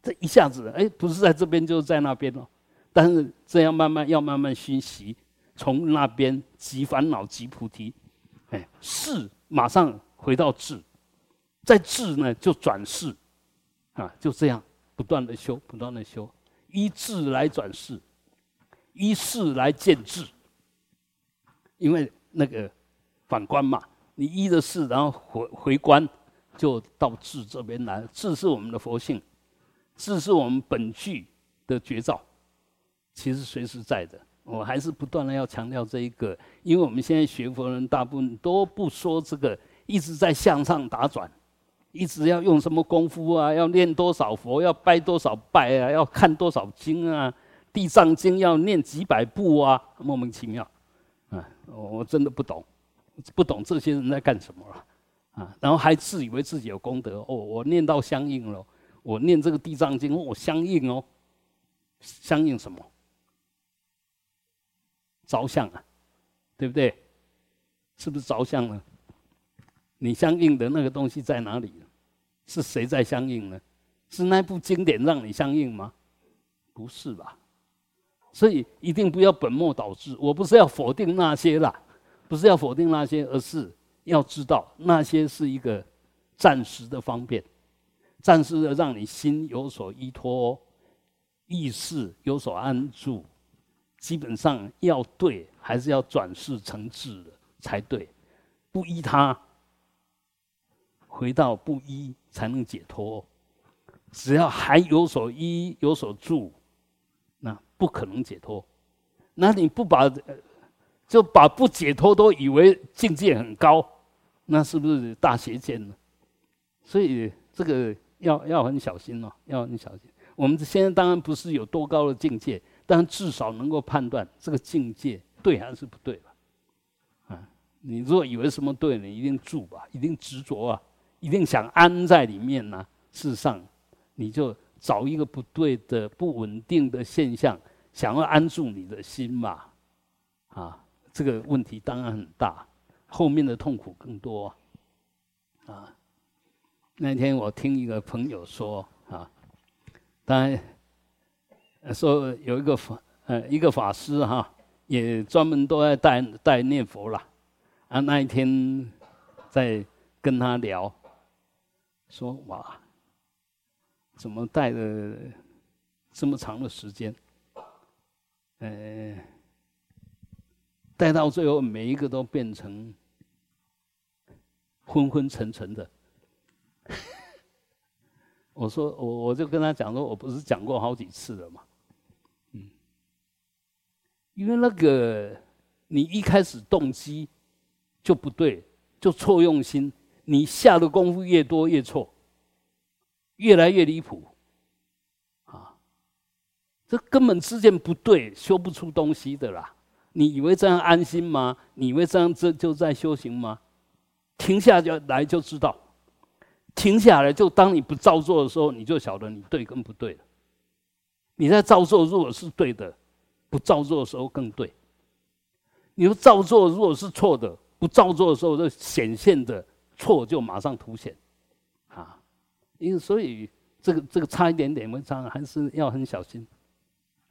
这一下子哎，不是在这边就是在那边哦。但是这样慢慢要慢慢熏习，从那边即烦恼即菩提，哎，是马上。回到智，在智呢就转世，啊，就这样不断的修，不断的修，依智来转世，依事来见智。因为那个反观嘛，你依着事，然后回回观，就到智这边来。智是我们的佛性，智是我们本具的绝招，其实随时在的。我还是不断的要强调这一个，因为我们现在学佛人大部分都不说这个。一直在向上打转，一直要用什么功夫啊？要念多少佛？要拜多少拜啊？要看多少经啊？地藏经要念几百部啊？莫名其妙，啊，我真的不懂，不懂这些人在干什么了，啊，然后还自以为自己有功德哦，我念到相应了，我念这个地藏经，我相应哦，相应什么？着相啊，对不对？是不是着相了？你相应的那个东西在哪里？是谁在相应呢？是那部经典让你相应吗？不是吧？所以一定不要本末倒置。我不是要否定那些啦，不是要否定那些，而是要知道那些是一个暂时的方便，暂时的让你心有所依托，意识有所安住。基本上要对，还是要转世成智的才对，不依他。回到不依才能解脱，只要还有所依有所住，那不可能解脱。那你不把就把不解脱都以为境界很高，那是不是大邪见呢？所以这个要要很小心哦，要很小心。我们现在当然不是有多高的境界，但至少能够判断这个境界对还是不对吧？啊，你如果以为什么对，你一定住吧，一定执着啊。一定想安在里面呢？事实上，你就找一个不对的、不稳定的现象，想要安住你的心嘛，啊，这个问题当然很大，后面的痛苦更多啊。那天我听一个朋友说啊，当然说有一个法呃一个法师哈，也专门都在带带念佛了啊。那一天在跟他聊，说哇，怎么带了这么长的时间？呃，带到最后每一个都变成昏昏沉沉的。我说我我就跟他讲说，我不是讲过好几次了嘛，嗯，因为那个你一开始动机就不对，就错用心，你下的功夫越多越错，越来越离谱，啊，这根本之间不对，修不出东西的啦。你以为这样安心吗？你以为这样这就在修行吗？停下就来就知道。停下来，就当你不照做的时候，你就晓得你对跟不对了。你在照做，如果是对的，不照做的时候更对。你说照做如果是错的，不照做的时候，这显现的错就马上凸显，啊，因为所以这个这个差一点点文章还是要很小心，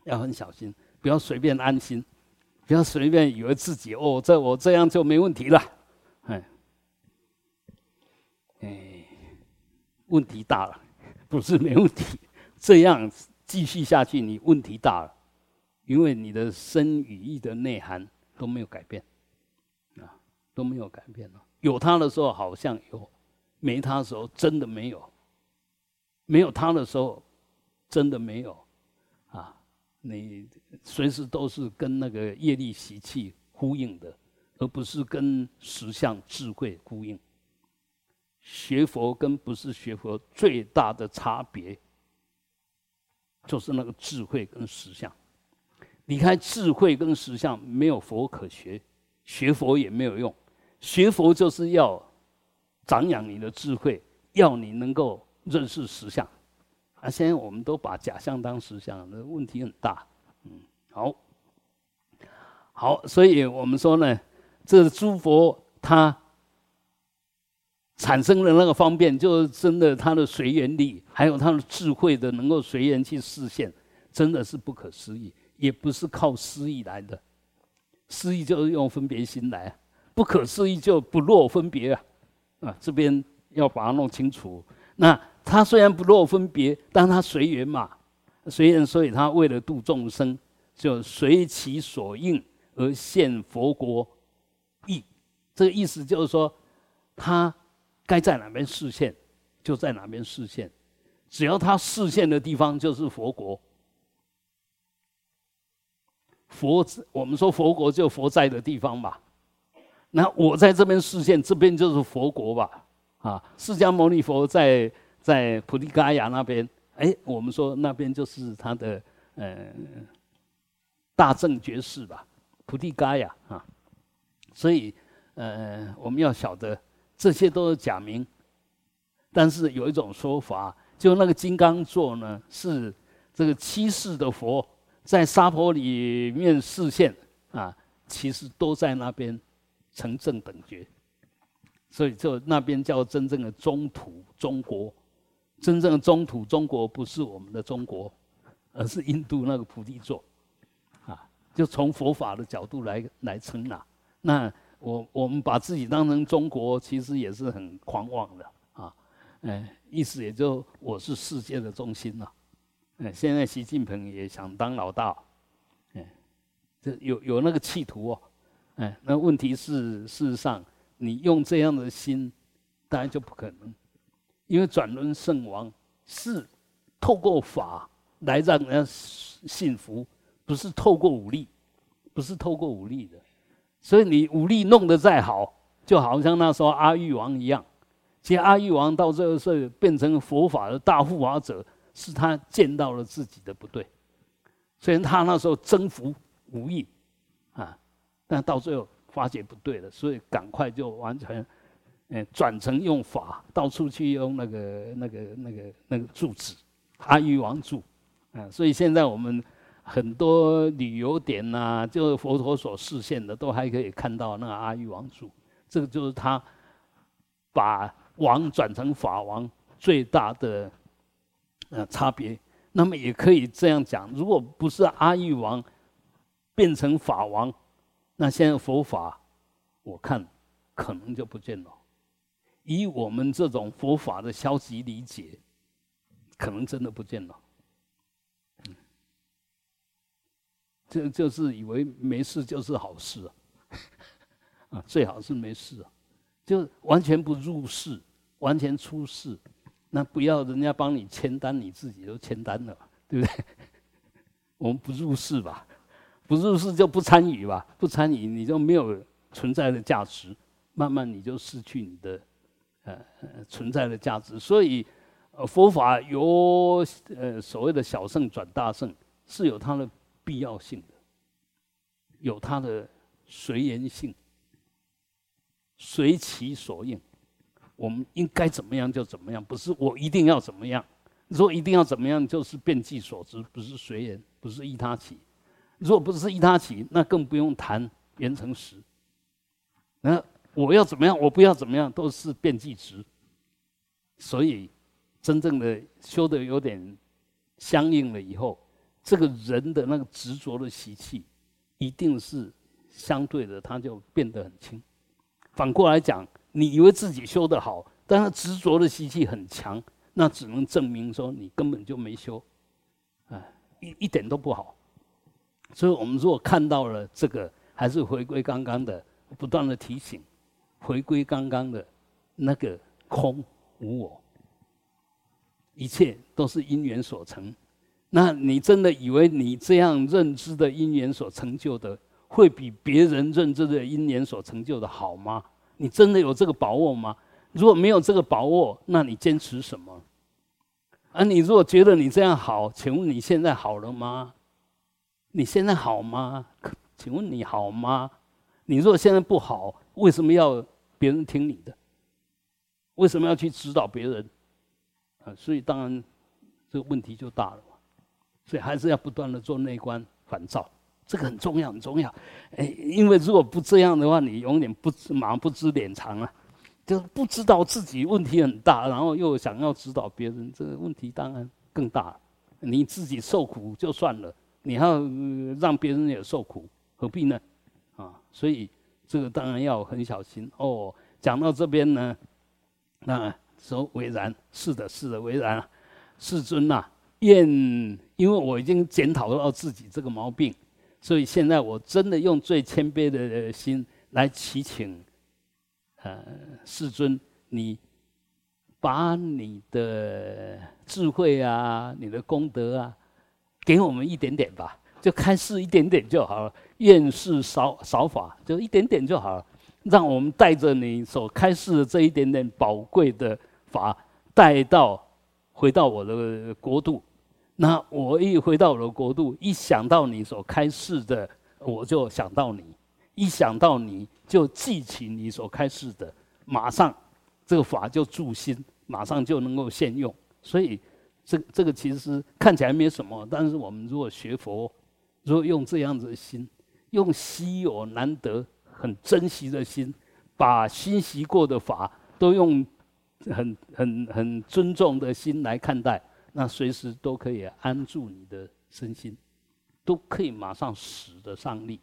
要很小心，不要随便安心，不要随便以为自己哦，这我这样就没问题了，哎，哎。问题大了，*laughs* 不是没问题。这样继续下去，你问题大了，因为你的身语意的内涵都没有改变，啊，都没有改变了。有他的时候好像有，没他的时候真的没有。没有他的时候，真的没有，啊，你随时都是跟那个业力习气呼应的，而不是跟实相智慧呼应。学佛跟不是学佛最大的差别，就是那个智慧跟实相。离开智慧跟实相，没有佛可学，学佛也没有用。学佛就是要长养你的智慧，要你能够认识实相。啊，现在我们都把假象当实相，那问题很大。嗯，好，好，所以我们说呢，这诸佛他。产生的那个方便，就是真的他的随缘力，还有他的智慧的，能够随缘去实现，真的是不可思议，也不是靠思意来的。思意就是用分别心来，不可思议就不落分别啊！啊，这边要把它弄清楚。那他虽然不落分别，但他随缘嘛，随缘，所以他为了度众生，就随其所应而现佛国意。这个意思就是说，他。该在哪边视线，就在哪边视线。只要他视线的地方就是佛国。佛，我们说佛国就佛在的地方吧。那我在这边视线，这边就是佛国吧？啊，释迦牟尼佛在在菩提伽亚那边，哎，我们说那边就是他的呃大正觉寺吧？菩提伽亚啊。所以呃，我们要晓得。这些都是假名，但是有一种说法，就那个金刚座呢，是这个七世的佛在沙婆里面示现啊，其实都在那边成正等觉，所以就那边叫真正的中土中国，真正的中土中国不是我们的中国，而是印度那个菩提座，啊，就从佛法的角度来来称啊，那。我我们把自己当成中国，其实也是很狂妄的啊！哎，意思也就我是世界的中心了。哎，现在习近平也想当老大，哎，这有有那个企图哦。哎，那问题是事实上，你用这样的心，当然就不可能，因为转轮圣王是透过法来让人家信服，不是透过武力，不是透过武力的。所以你武力弄得再好，就好像那时候阿育王一样。其实阿育王到这个时候变成佛法的大护法者，是他见到了自己的不对。虽然他那时候征服无益，啊，但到最后发觉不对了，所以赶快就完全，嗯，转成用法，到处去用那个、那个、那个、那个柱子，阿育王柱，啊，所以现在我们很多旅游点呐，就佛陀所示现的，都还可以看到那个阿育王树。这个就是他把王转成法王最大的呃差别。那么也可以这样讲，如果不是阿育王变成法王，那现在佛法我看可能就不见了。以我们这种佛法的消极理解，可能真的不见了。这就是以为没事就是好事啊，啊，最好是没事啊，就完全不入世，完全出世。那不要人家帮你签单，你自己都签单了，对不对？*laughs* 我们不入世吧，不入世就不参与吧，不参与你就没有存在的价值，慢慢你就失去你的呃存在的价值。所以，佛法由呃所谓的小圣转大圣是有它的必要性的，有它的随缘性，随其所应。我们应该怎么样就怎么样，不是我一定要怎么样。如果一定要怎么样，就是变计所知，不是随缘，不是依他起。如果不是依他起，那更不用谈缘成实。那我要怎么样，我不要怎么样，都是变计值。所以，真正的修的有点相应了以后，这个人的那个执着的习气，一定是相对的，他就变得很轻。反过来讲。你以为自己修得好，但是执着的习气很强，那只能证明说你根本就没修，啊，一一点都不好。所以我们如果看到了这个，还是回归刚刚的，不断的提醒，回归刚刚的那个空无我，一切都是因缘所成。那你真的以为你这样认知的因缘所成就的，会比别人认知的因缘所成就的好吗？你真的有这个把握吗？如果没有这个把握，那你坚持什么？而你如果觉得你这样好，请问你现在好了吗？你现在好吗？请问你好吗？你如果现在不好，为什么要别人听你的？为什么要去指导别人？啊，所以当然这个问题就大了。所以还是要不断的做内观反照。这个很重要，很重要，哎，因为如果不这样的话，你永远不知马不知脸长啊，就不知道自己问题很大，然后又想要指导别人，这个问题当然更大。你自己受苦就算了，你还要让别人也受苦，何必呢？啊，所以这个当然要很小心哦。讲到这边呢，那说为然，是的，是的，为然啊，世尊呐，愿因为我已经检讨到自己这个毛病。所以现在我真的用最谦卑的心来祈请，呃，世尊，你把你的智慧啊，你的功德啊，给我们一点点吧，就开示一点点就好了。愿是少少法，就一点点就好了，让我们带着你所开示的这一点点宝贵的法，带到回到我的国度。那我一回到我的国度，一想到你所开示的，我就想到你；一想到你就记起你所开示的，马上这个法就助心，马上就能够现用。所以，这这个其实看起来没什么，但是我们如果学佛，如果用这样子的心，用稀有难得、很珍惜的心，把熏习过的法都用很很很尊重的心来看待。那随时都可以安住你的身心，都可以马上使得上力，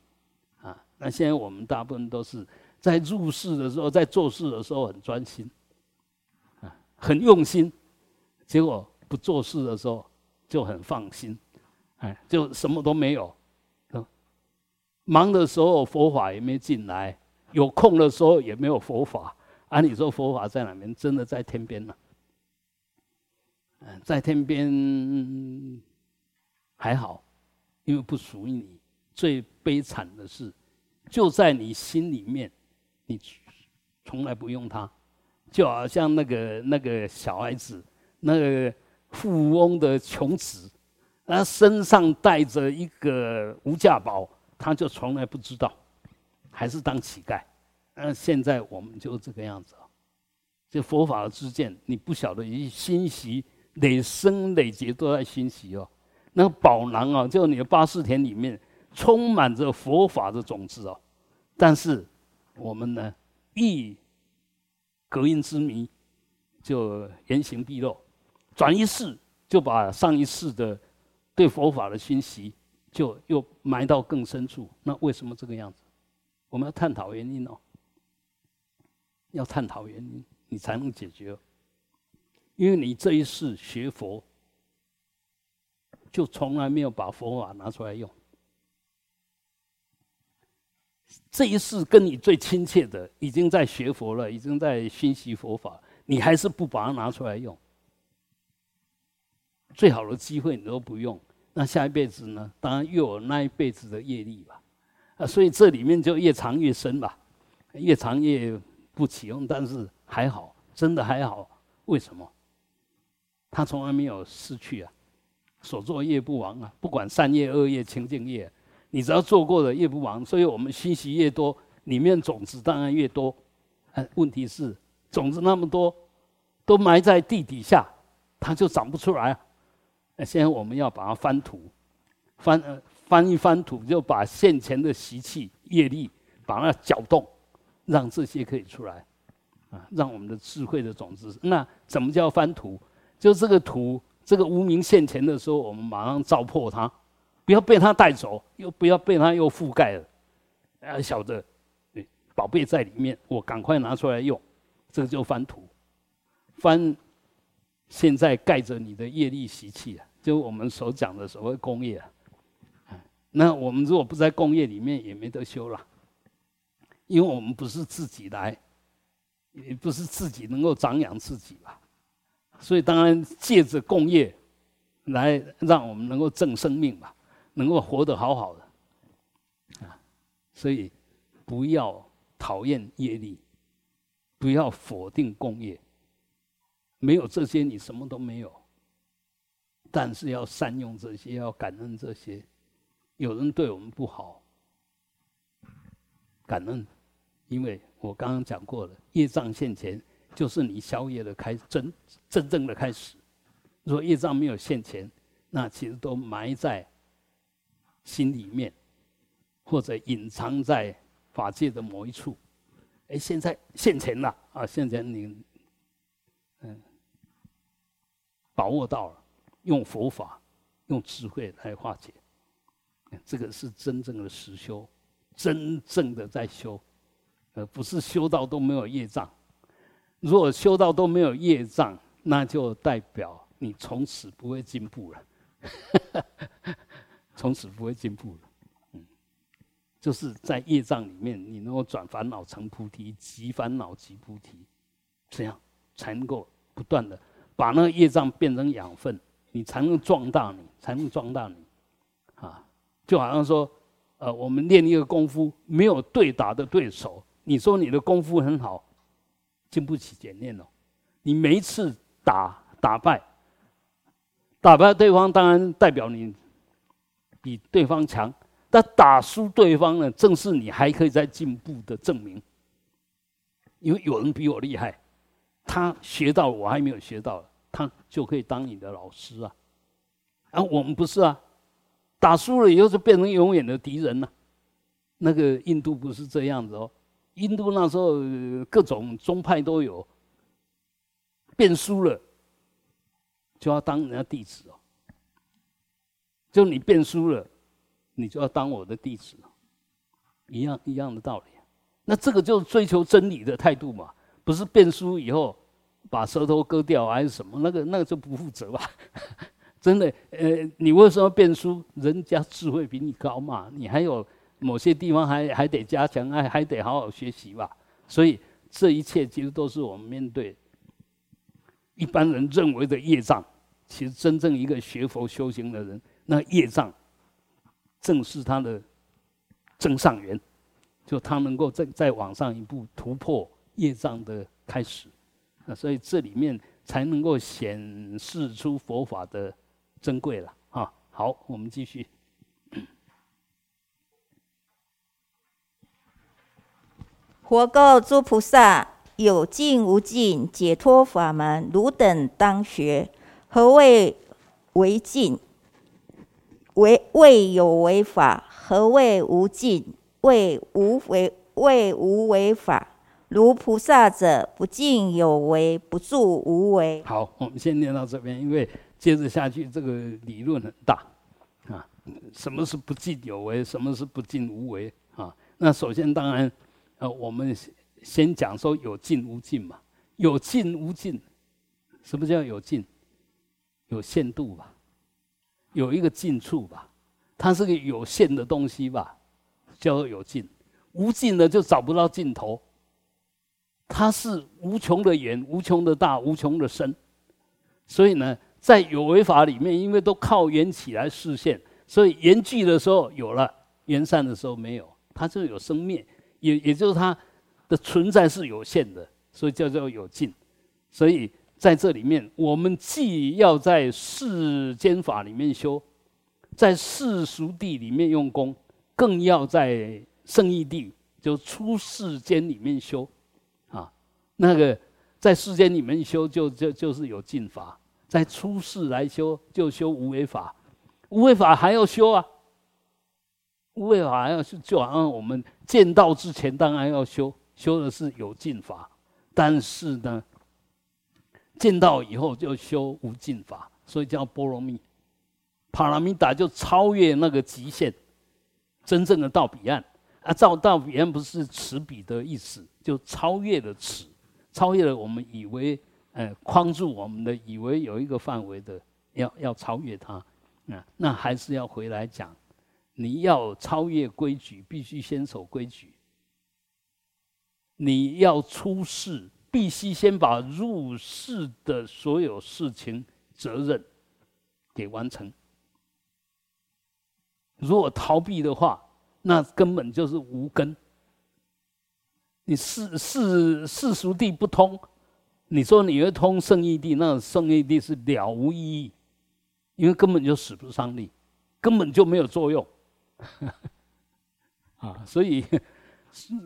啊！那现在我们大部分都是在入世的时候，在做事的时候很专心，啊，很用心，结果不做事的时候就很放心，哎，就什么都没有，忙的时候佛法也没进来，有空的时候也没有佛法，按理说佛法在哪边？真的在天边呢在天边还好，因为不属于你。最悲惨的是，就在你心里面，你从来不用它，就好像那个那个小孩子，那个富翁的穷子，他身上带着一个无价宝，他就从来不知道，还是当乞丐。那现在我们就这个样子啊，这佛法的知见，你不晓得一欣喜。累生累劫都在欣喜哦，那个宝囊啊，就你的八四田里面充满着佛法的种子哦。但是我们呢，一隔音之谜就原形毕露，转一世就把上一世的对佛法的讯息就又埋到更深处。那为什么这个样子？我们要探讨原因哦。要探讨原因，你才能解决。因为你这一世学佛，就从来没有把佛法拿出来用。这一世跟你最亲切的，已经在学佛了，已经在熏习佛法，你还是不把它拿出来用。最好的机会你都不用，那下一辈子呢？当然又有那一辈子的业力吧。啊，所以这里面就越藏越深吧，越藏越不启用。但是还好，真的还好。为什么？他从来没有失去啊，所作业不亡啊，不管善业、恶业、清净业。你只要做过的业不亡，所以我们信息越多，里面种子当然越多。哎，问题是种子那么多，都埋在地底下，它就长不出来。那现在我们要把它翻土，翻呃翻一翻土，就把现前的习气业力把它搅动，让这些可以出来，啊，让我们的智慧的种子。那怎么叫翻土？就这个土，这个无名现前的时候，我们马上照破它。不要被它带走，又不要被它又覆盖了。要晓得，宝贝在里面，我赶快拿出来用。这个就翻土，翻现在盖着你的业力习气啊，就我们所讲的所谓工业啊。那我们如果不在工业里面，也没得修了，因为我们不是自己来，也不是自己能够长养自己吧。所以当然借着共业来让我们能够正生命吧。能够活得好好的，啊，所以不要讨厌业力，不要否定共业。没有这些，你什么都没有。但是要善用这些，要感恩这些。有人对我们不好，感恩，因为我刚刚讲过了，业障现前就是你消业的开真真正的开始。如果业障没有现前，那其实都埋在。心里面，或者隐藏在法界的某一处，哎，现在现前了啊！现在你，嗯，把握到了，用佛法、用智慧来化解，这个是真正的实修，真正的在修，而，不是修到都没有业障。如果修道都没有业障，那就代表你从此不会进步了。*laughs* 从此不会进步了，嗯，就是在业障里面，你能够转烦恼成菩提，集烦恼即菩提，这样才能够不断的把那个业障变成养分，你才能壮大你，才能壮大你，啊，就好像说，呃，我们练一个功夫，没有对打的对手，你说你的功夫很好，经不起检验哦，你每一次打打败，打败对方，当然代表你。比对方强，但打输对方呢，正是你还可以再进步的证明。因为有人比我厉害，他学到我还没有学到，他就可以当你的老师啊。啊，我们不是啊，打输了以后就变成永远的敌人了。那个印度不是这样子哦，印度那时候各种宗派都有，变输了就要当人家弟子哦。就你变输了，你就要当我的弟子，一样一样的道理。那这个就是追求真理的态度嘛，不是变输以后把舌头割掉还是什么？那个那个就不负责吧。*laughs* 真的，呃，你为什么变输？人家智慧比你高嘛，你还有某些地方还还得加强，还还得好好学习吧。所以这一切其实都是我们面对一般人认为的业障，其实真正一个学佛修行的人。那业障，正是他的正上缘，就他能够再再往上一步突破业障的开始，啊，所以这里面才能够显示出佛法的珍贵了啊。好，我们继续。佛告诸菩萨：有尽无尽解脱法门，汝等当学。何谓为尽？为未有为法，何谓无尽？为无为，为无为法。如菩萨者，不尽有为，不住无为。好，我们先念到这边，因为接着下去这个理论很大啊。什么是不尽有为？什么是不尽无为？啊，那首先当然，呃，我们先讲说有尽无尽嘛。有尽无尽，什么叫有尽？有限度吧。有一个尽处吧，它是个有限的东西吧，叫做有尽。无尽的就找不到尽头，它是无穷的远、无穷的大、无穷的深。所以呢，在有为法里面，因为都靠缘起来实现，所以缘聚的时候有了，缘散的时候没有，它就有生灭，也也就是它的存在是有限的，所以叫做有尽。所以。在这里面，我们既要在世间法里面修，在世俗地里面用功，更要在圣义地，就出世间里面修，啊，那个在世间里面修，就就就是有进法；在出世来修，就修无为法。无为法还要修啊，为法要修，就好像我们见道之前，当然要修，修的是有进法，但是呢。见到以后就修无尽法，所以叫波罗蜜。帕拉米达就超越那个极限，真正的到彼岸啊！到到彼岸不是此彼的意思，就超越了此，超越了我们以为呃框住我们的，以为有一个范围的，要要超越它啊！那还是要回来讲，你要超越规矩，必须先守规矩。你要出世。必须先把入世的所有事情责任给完成。如果逃避的话，那根本就是无根。你世世世俗地不通，你说你会通圣义地，那圣义地是了无意义，因为根本就使不上力，根本就没有作用。*laughs* 啊，所以。*laughs*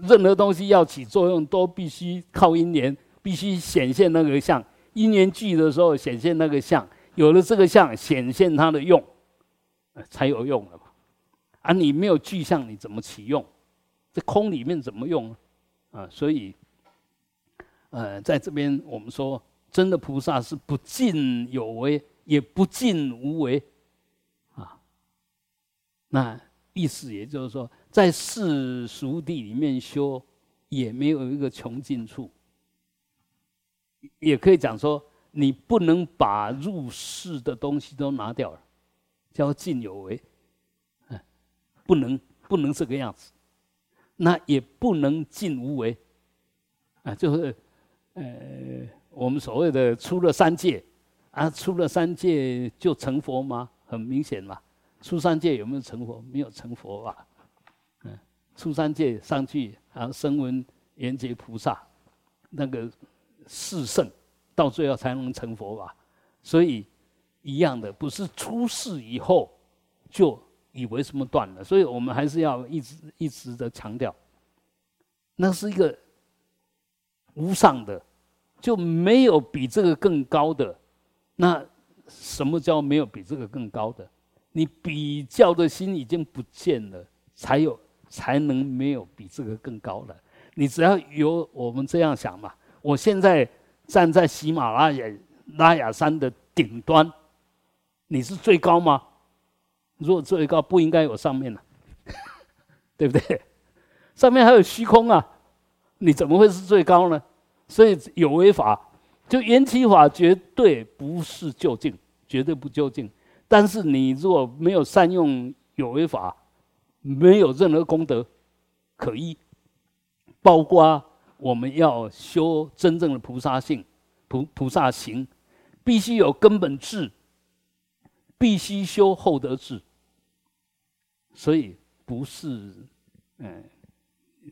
任何东西要起作用，都必须靠因缘，必须显现那个相。因缘聚的时候，显现那个相，有了这个相，显现它的用，才有用了嘛。啊，你没有具象，你怎么起用？这空里面怎么用？啊，所以，呃，在这边我们说，真的菩萨是不尽有为，也不尽无为，啊，那意思也就是说。在世俗地里面修，也没有一个穷尽处。也可以讲说，你不能把入世的东西都拿掉了，叫尽有为，嗯，不能不能这个样子。那也不能尽无为，啊，就是呃，我们所谓的出了三界，啊，出了三界就成佛吗？很明显嘛，初三界有没有成佛？没有成佛吧。嗯，初三界上去，啊，声闻缘觉菩萨，那个四圣，到最后才能成佛吧。所以一样的，不是出世以后就以为什么断了。所以我们还是要一直一直的强调，那是一个无上的，就没有比这个更高的。那什么叫没有比这个更高的？你比较的心已经不见了，才有。才能没有比这个更高的。你只要有我们这样想嘛，我现在站在喜马拉雅拉雅山的顶端，你是最高吗？如果最高，不应该有上面了，*laughs* 对不对？上面还有虚空啊，你怎么会是最高呢？所以有为法，就缘起法绝对不是究竟，绝对不究竟。但是你如果没有善用有为法，没有任何功德可依，包括我们要修真正的菩萨性、菩菩萨行，必须有根本智，必须修厚德智。所以不是嗯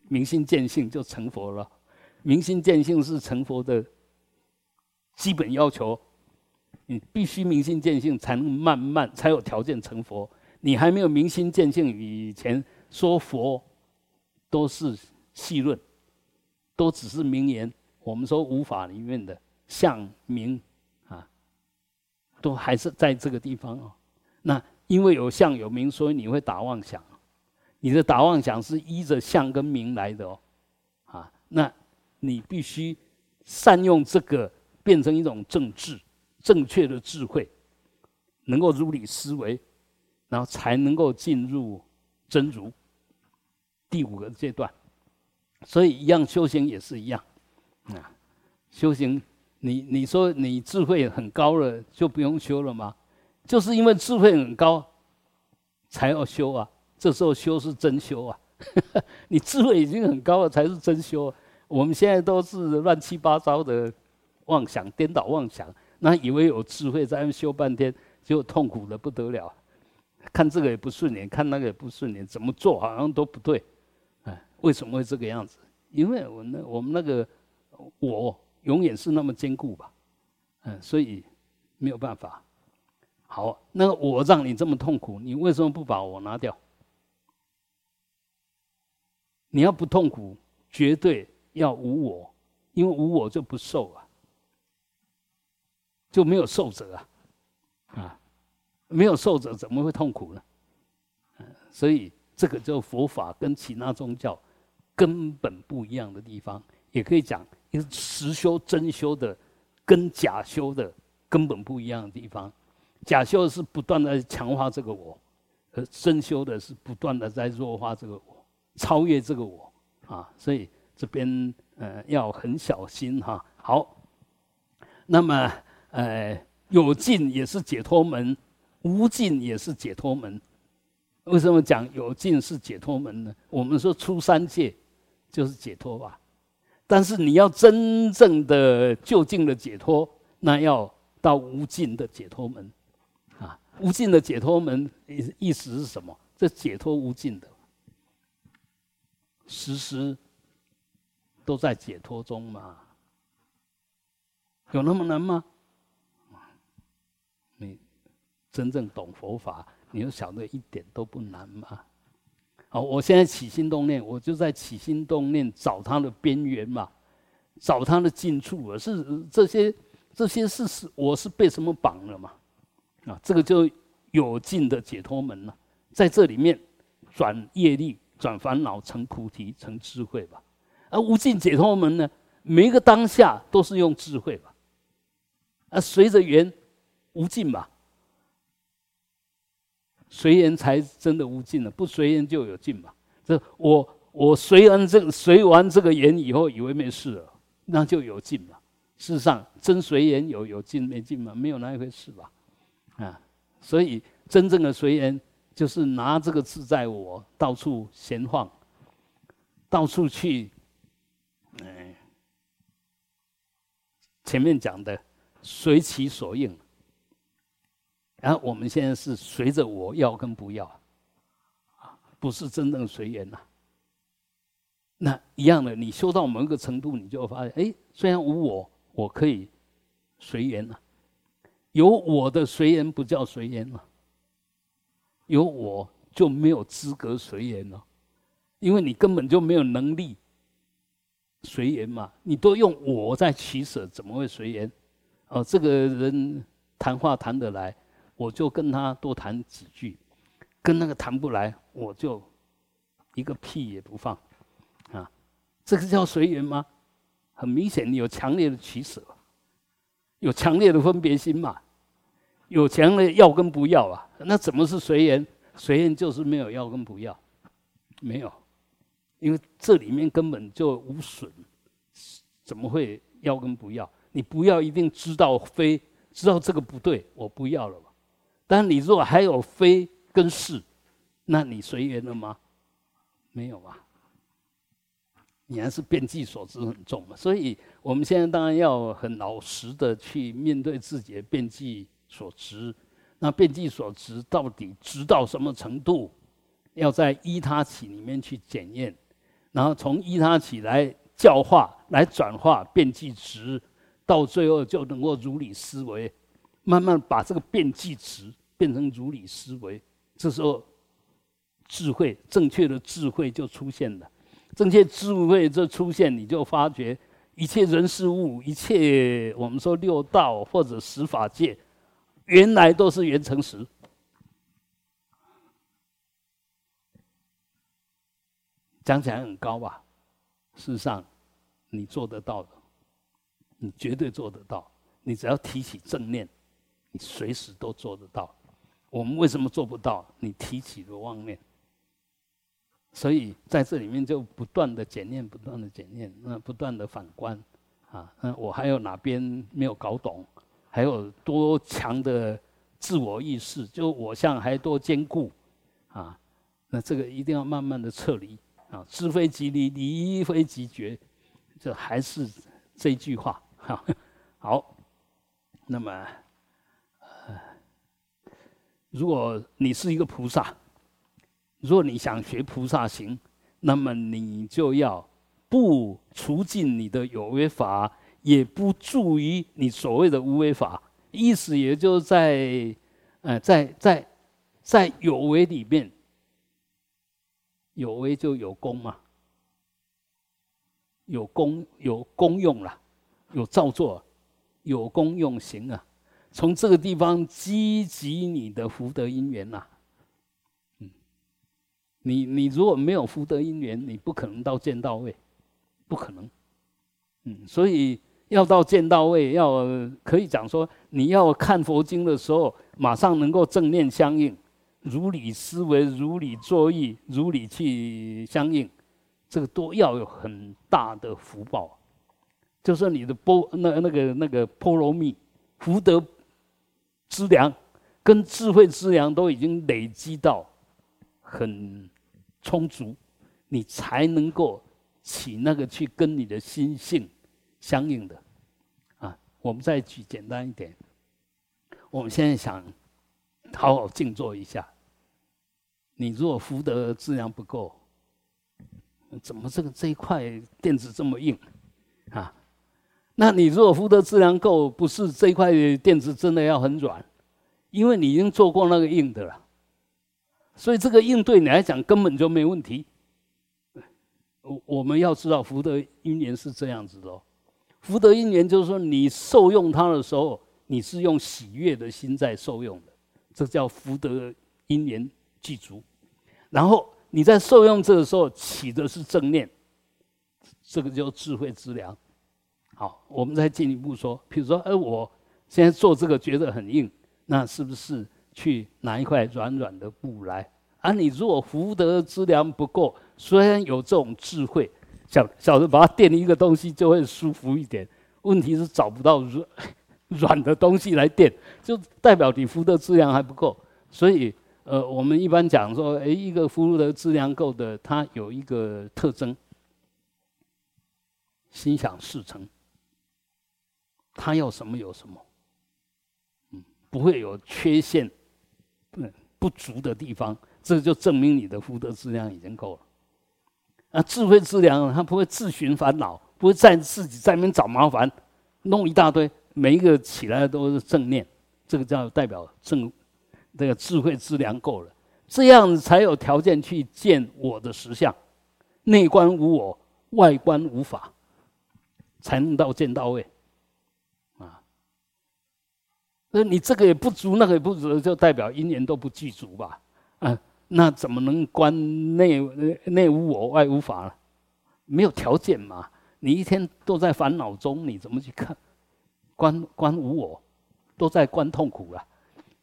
明心见性就成佛了，明心见性是成佛的基本要求，你必须明心见性才能慢慢才有条件成佛。你还没有明心见性以前，说佛都是细论，都只是名言。我们说无法里面的相名啊，都还是在这个地方哦。那因为有相有名，所以你会打妄想。你的打妄想是依着相跟名来的哦，啊，那你必须善用这个，变成一种正智、正确的智慧，能够如理思维，然后才能够进入真如第五个阶段。所以一样修行也是一样，啊，修行你你说你智慧很高了就不用修了吗？就是因为智慧很高才要修啊，这时候修是真修啊，*laughs* 你智慧已经很高了才是真修。我们现在都是乱七八糟的妄想、颠倒妄想，那以为有智慧在那修半天，就痛苦的不得了，看这个也不顺眼，看那个也不顺眼，怎么做好像都不对。哎为什么会这个样子？因为我那我们那个我永远是那么坚固吧，嗯，所以没有办法。好，那个我让你这么痛苦，你为什么不把我拿掉？你要不痛苦，绝对要无我，因为无我就不受啊，就没有受者啊，啊，没有受者怎么会痛苦呢？所以这个就佛法跟其他宗教。根本不一样的地方，也可以讲，一个实修真修的，跟假修的根本不一样的地方。假修是不断的强化这个我，而真修的是不断的在弱化这个我，超越这个我啊。所以这边呃要很小心哈。好，那么呃有尽也是解脱门，无尽也是解脱门。为什么讲有尽是解脱门呢？我们说出三界。就是解脱吧，但是你要真正的就近的解脱，那要到无尽的解脱门，啊，无尽的解脱门意意思是什么？这解脱无尽的，时时都在解脱中嘛，有那么难吗？你真正懂佛法，你就晓得一点都不难嘛。好，我现在起心动念，我就在起心动念找它的边缘嘛，找它的近处啊。是这些这些事是我是被什么绑了嘛？啊，这个就有尽的解脱门了，在这里面转业力、转烦恼成菩提、成智慧吧。而无尽解脱门呢，每一个当下都是用智慧吧。啊，随着缘无尽吧。随缘才真的无尽了，不随缘就有尽嘛。这我我随完这随完这个缘以后，以为没事了，那就有尽嘛。事实上，真随缘有有尽没尽嘛？没有那一回事吧？啊，所以真正的随缘就是拿这个自在我到处闲晃，到处去，哎，前面讲的随其所应。然后我们现在是随着我要跟不要，啊，不是真正随缘呐。那一样的，你修到某一个程度，你就会发现，哎，虽然无我，我可以随缘了。有我的随缘不叫随缘了，有我就没有资格随缘了，因为你根本就没有能力随缘嘛。你都用我在取舍，怎么会随缘？哦，这个人谈话谈得来。我就跟他多谈几句，跟那个谈不来，我就一个屁也不放，啊，这个叫随缘吗？很明显，你有强烈的取舍，有强烈的分别心嘛，有强烈要跟不要啊，那怎么是随缘？随缘就是没有要跟不要，没有，因为这里面根本就无损，怎么会要跟不要？你不要一定知道非，知道这个不对，我不要了。但你如果还有非跟是，那你随缘了吗？没有啊，你还是变计所知很重嘛。所以我们现在当然要很老实的去面对自己的变计所知。那变计所知到底知到什么程度？要在依他起里面去检验，然后从依他起来教化、来转化变计值，到最后就能够如理思维。慢慢把这个变计词变成如理思维，这时候智慧正确的智慧就出现了。正确智慧这出现，你就发觉一切人事物，一切我们说六道或者十法界，原来都是原成实。讲起来很高吧？事实上，你做得到的，你绝对做得到。你只要提起正念。你随时都做得到。我们为什么做不到？你提起了妄念，所以在这里面就不断的检验，不断的检验，那不断的反观，啊，那我还有哪边没有搞懂？还有多强的自我意识？就我相还多坚固，啊，那这个一定要慢慢的撤离。啊，知非即离，离非即绝，这还是这句话。哈，好，那么，如果你是一个菩萨，如果你想学菩萨行，那么你就要不除尽你的有为法，也不助于你所谓的无为法。意思也就在，呃，在在在有为里面。有为就有功嘛，有功有功用了，有造作，有功用行啊。从这个地方积集你的福德因缘呐。嗯，你你如果没有福德因缘，你不可能到见到位，不可能。嗯，所以要到见到位，要可以讲说，你要看佛经的时候，马上能够正念相应。如理思维，如理作意，如理去相应，这个都要有很大的福报。就是你的波那那个那个波罗蜜福德资粮跟智慧资粮都已经累积到很充足，你才能够起那个去跟你的心性相应的。啊，我们再举简单一点，我们现在想好好静坐一下。你如果福德质量不够，怎么这个这一块垫子这么硬啊？那你如果福德质量够，不是这一块垫子真的要很软，因为你已经做过那个硬的了，所以这个硬对你来讲根本就没问题。我我们要知道福德因缘是这样子的哦，福德因缘就是说你受用它的时候，你是用喜悦的心在受用的，这叫福德因缘。记足，然后你在受用这个时候起的是正念，这个叫智慧之良。好，我们再进一步说，比如说，哎，我现在做这个觉得很硬，那是不是去拿一块软软的布来？啊，你如果福德之良不够，虽然有这种智慧，想小的把它垫一个东西就会舒服一点，问题是找不到软 *laughs* 软的东西来垫，就代表你福德质量还不够，所以。呃，我们一般讲说，哎，一个福禄的质量够的，它有一个特征，心想事成。他要什么有什么，嗯，不会有缺陷，不不足的地方，这就证明你的福德质量已经够了。啊，智慧质量，他不会自寻烦恼，不会在自己在那边找麻烦，弄一大堆，每一个起来都是正念，这个叫代表正。这个智慧资粮够了，这样才有条件去见我的实相，内观无我，外观无法，才能到见到位，啊。那你这个也不足，那个也不足，就代表因缘都不具足吧？啊，那怎么能观内内无我，外无法呢？没有条件嘛？你一天都在烦恼中，你怎么去看观观无我？都在观痛苦了。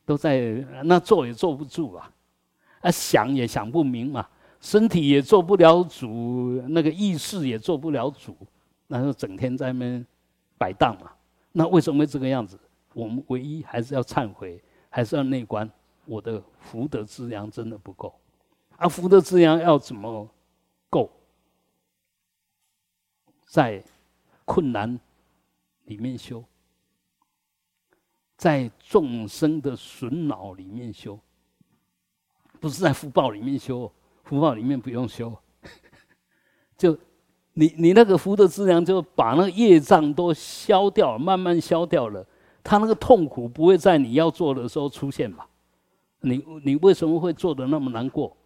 都在那坐也坐不住啊，啊想也想不明嘛，身体也做不了主，那个意识也做不了主，那就整天在那边摆荡嘛。那为什么会这个样子？我们唯一还是要忏悔，还是要内观。我的福德资粮真的不够，啊，福德资粮要怎么够？在困难里面修。在众生的损恼里面修，不是在福报里面修，福报里面不用修，*laughs* 就你你那个福德资粮，就把那个业障都消掉，慢慢消掉了，他那个痛苦不会在你要做的时候出现吧？你你为什么会做的那么难过？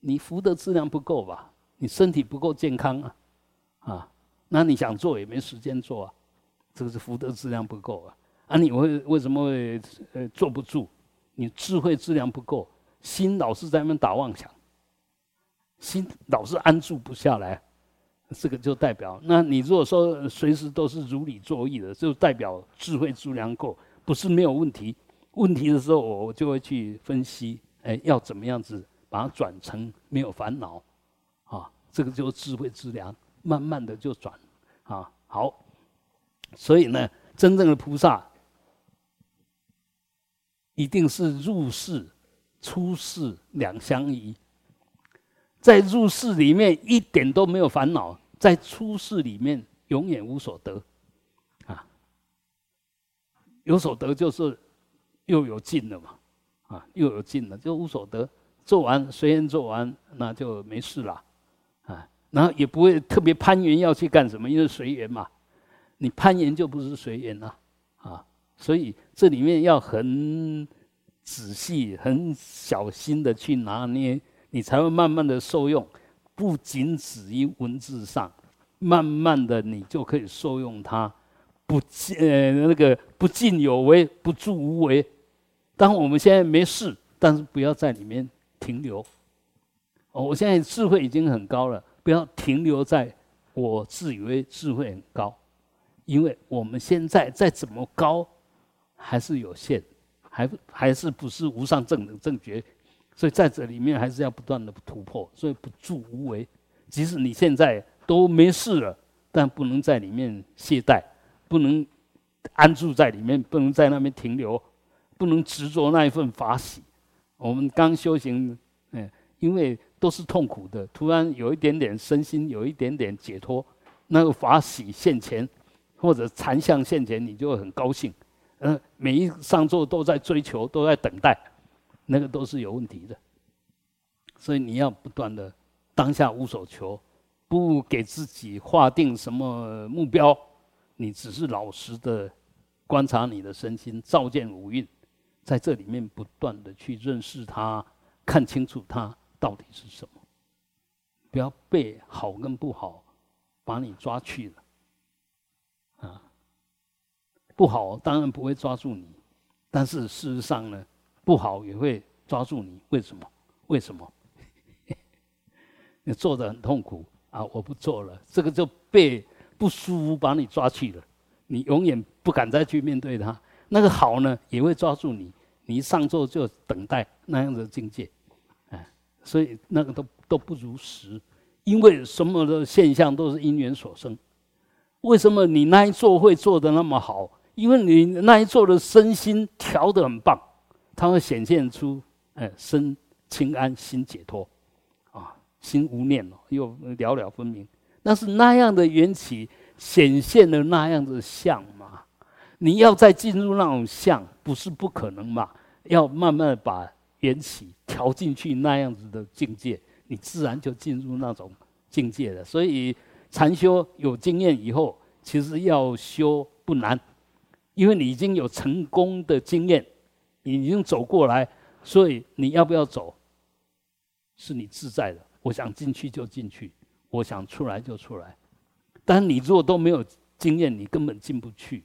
你福的质量不够吧？你身体不够健康啊？啊，那你想做也没时间做啊，这个是福德质量不够啊。啊，你会为什么会呃坐不住？你智慧质量不够，心老是在那边打妄想，心老是安住不下来，这个就代表，那你如果说随时都是如理作意的，就代表智慧之量够，不是没有问题。问题的时候，我我就会去分析，哎，要怎么样子把它转成没有烦恼，啊，这个就是智慧之良，慢慢的就转，啊，好，所以呢，真正的菩萨一定是入世、出世两相宜，在入世里面一点都没有烦恼，在出世里面永远无所得，啊，有所得就是。又有尽了嘛，啊，又有尽了，就无所得。做完随缘做完，那就没事了，啊，然后也不会特别攀缘要去干什么，因为随缘嘛。你攀缘就不是随缘了，啊，所以这里面要很仔细、很小心的去拿捏，你才会慢慢的受用。不仅止于文字上，慢慢的你就可以受用它。不尽呃那个不尽有为，不助无为。当我们现在没事，但是不要在里面停留。哦，我现在智慧已经很高了，不要停留在我自以为智慧很高，因为我们现在再怎么高，还是有限，还还是不是无上正等正觉。所以在这里面还是要不断的突破。所以不助无为，即使你现在都没事了，但不能在里面懈怠。不能安住在里面，不能在那边停留，不能执着那一份法喜。我们刚修行，嗯，因为都是痛苦的，突然有一点点身心有一点点解脱，那个法喜现前，或者禅相现前，你就会很高兴。嗯，每一上座都在追求，都在等待，那个都是有问题的。所以你要不断的当下无所求，不给自己划定什么目标。你只是老实的观察你的身心，照见五蕴，在这里面不断的去认识它，看清楚它到底是什么。不要被好跟不好把你抓去了，啊，不好当然不会抓住你，但是事实上呢，不好也会抓住你。为什么？为什么？*laughs* 你做的很痛苦啊！我不做了，这个就被。不舒服，把你抓去了，你永远不敢再去面对它。那个好呢，也会抓住你，你一上座就等待那样的境界，哎，所以那个都都不如实，因为什么的现象都是因缘所生。为什么你那一座会做的那么好？因为你那一座的身心调得很棒，它会显现出哎身清安、心解脱，啊，心无念了，又了了分明。那是那样的缘起显现了那样的相嘛？你要再进入那种相，不是不可能嘛？要慢慢把缘起调进去那样子的境界，你自然就进入那种境界了。所以禅修有经验以后，其实要修不难，因为你已经有成功的经验，你已经走过来，所以你要不要走，是你自在的。我想进去就进去。我想出来就出来，但你如果都没有经验，你根本进不去，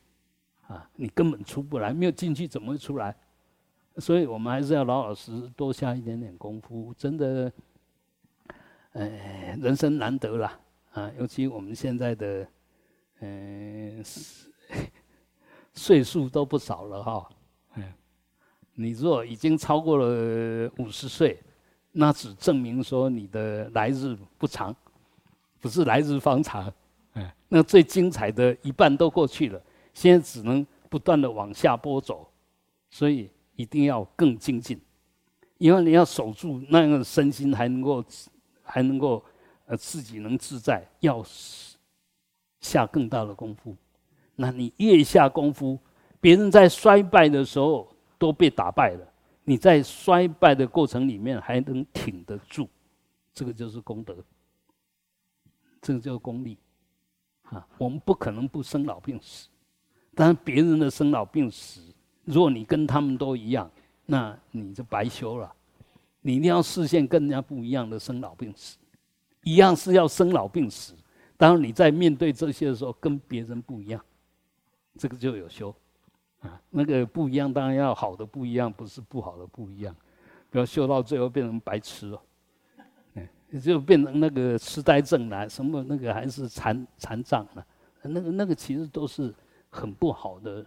啊，你根本出不来，没有进去怎么会出来？所以我们还是要老老实实多下一点点功夫，真的，哎，人生难得了啊！尤其我们现在的，嗯，岁数都不少了哈，你若已经超过了五十岁，那只证明说你的来日不长。不是来日方长，哎，那最精彩的一半都过去了，现在只能不断的往下播走，所以一定要更精进，因为你要守住那样的身心，还能够还能够呃自己能自在，要下更大的功夫。那你越下功夫，别人在衰败的时候都被打败了，你在衰败的过程里面还能挺得住，这个就是功德。这个叫功利，啊，我们不可能不生老病死，但别人的生老病死，如果你跟他们都一样，那你就白修了。你一定要视线跟人家不一样的生老病死，一样是要生老病死。当然你在面对这些的时候，跟别人不一样，这个就有修，啊，那个不一样当然要好的不一样，不是不好的不一样，不要修到最后变成白痴了。就变成那个痴呆症了，什么那个还是残残障了，那个那个其实都是很不好的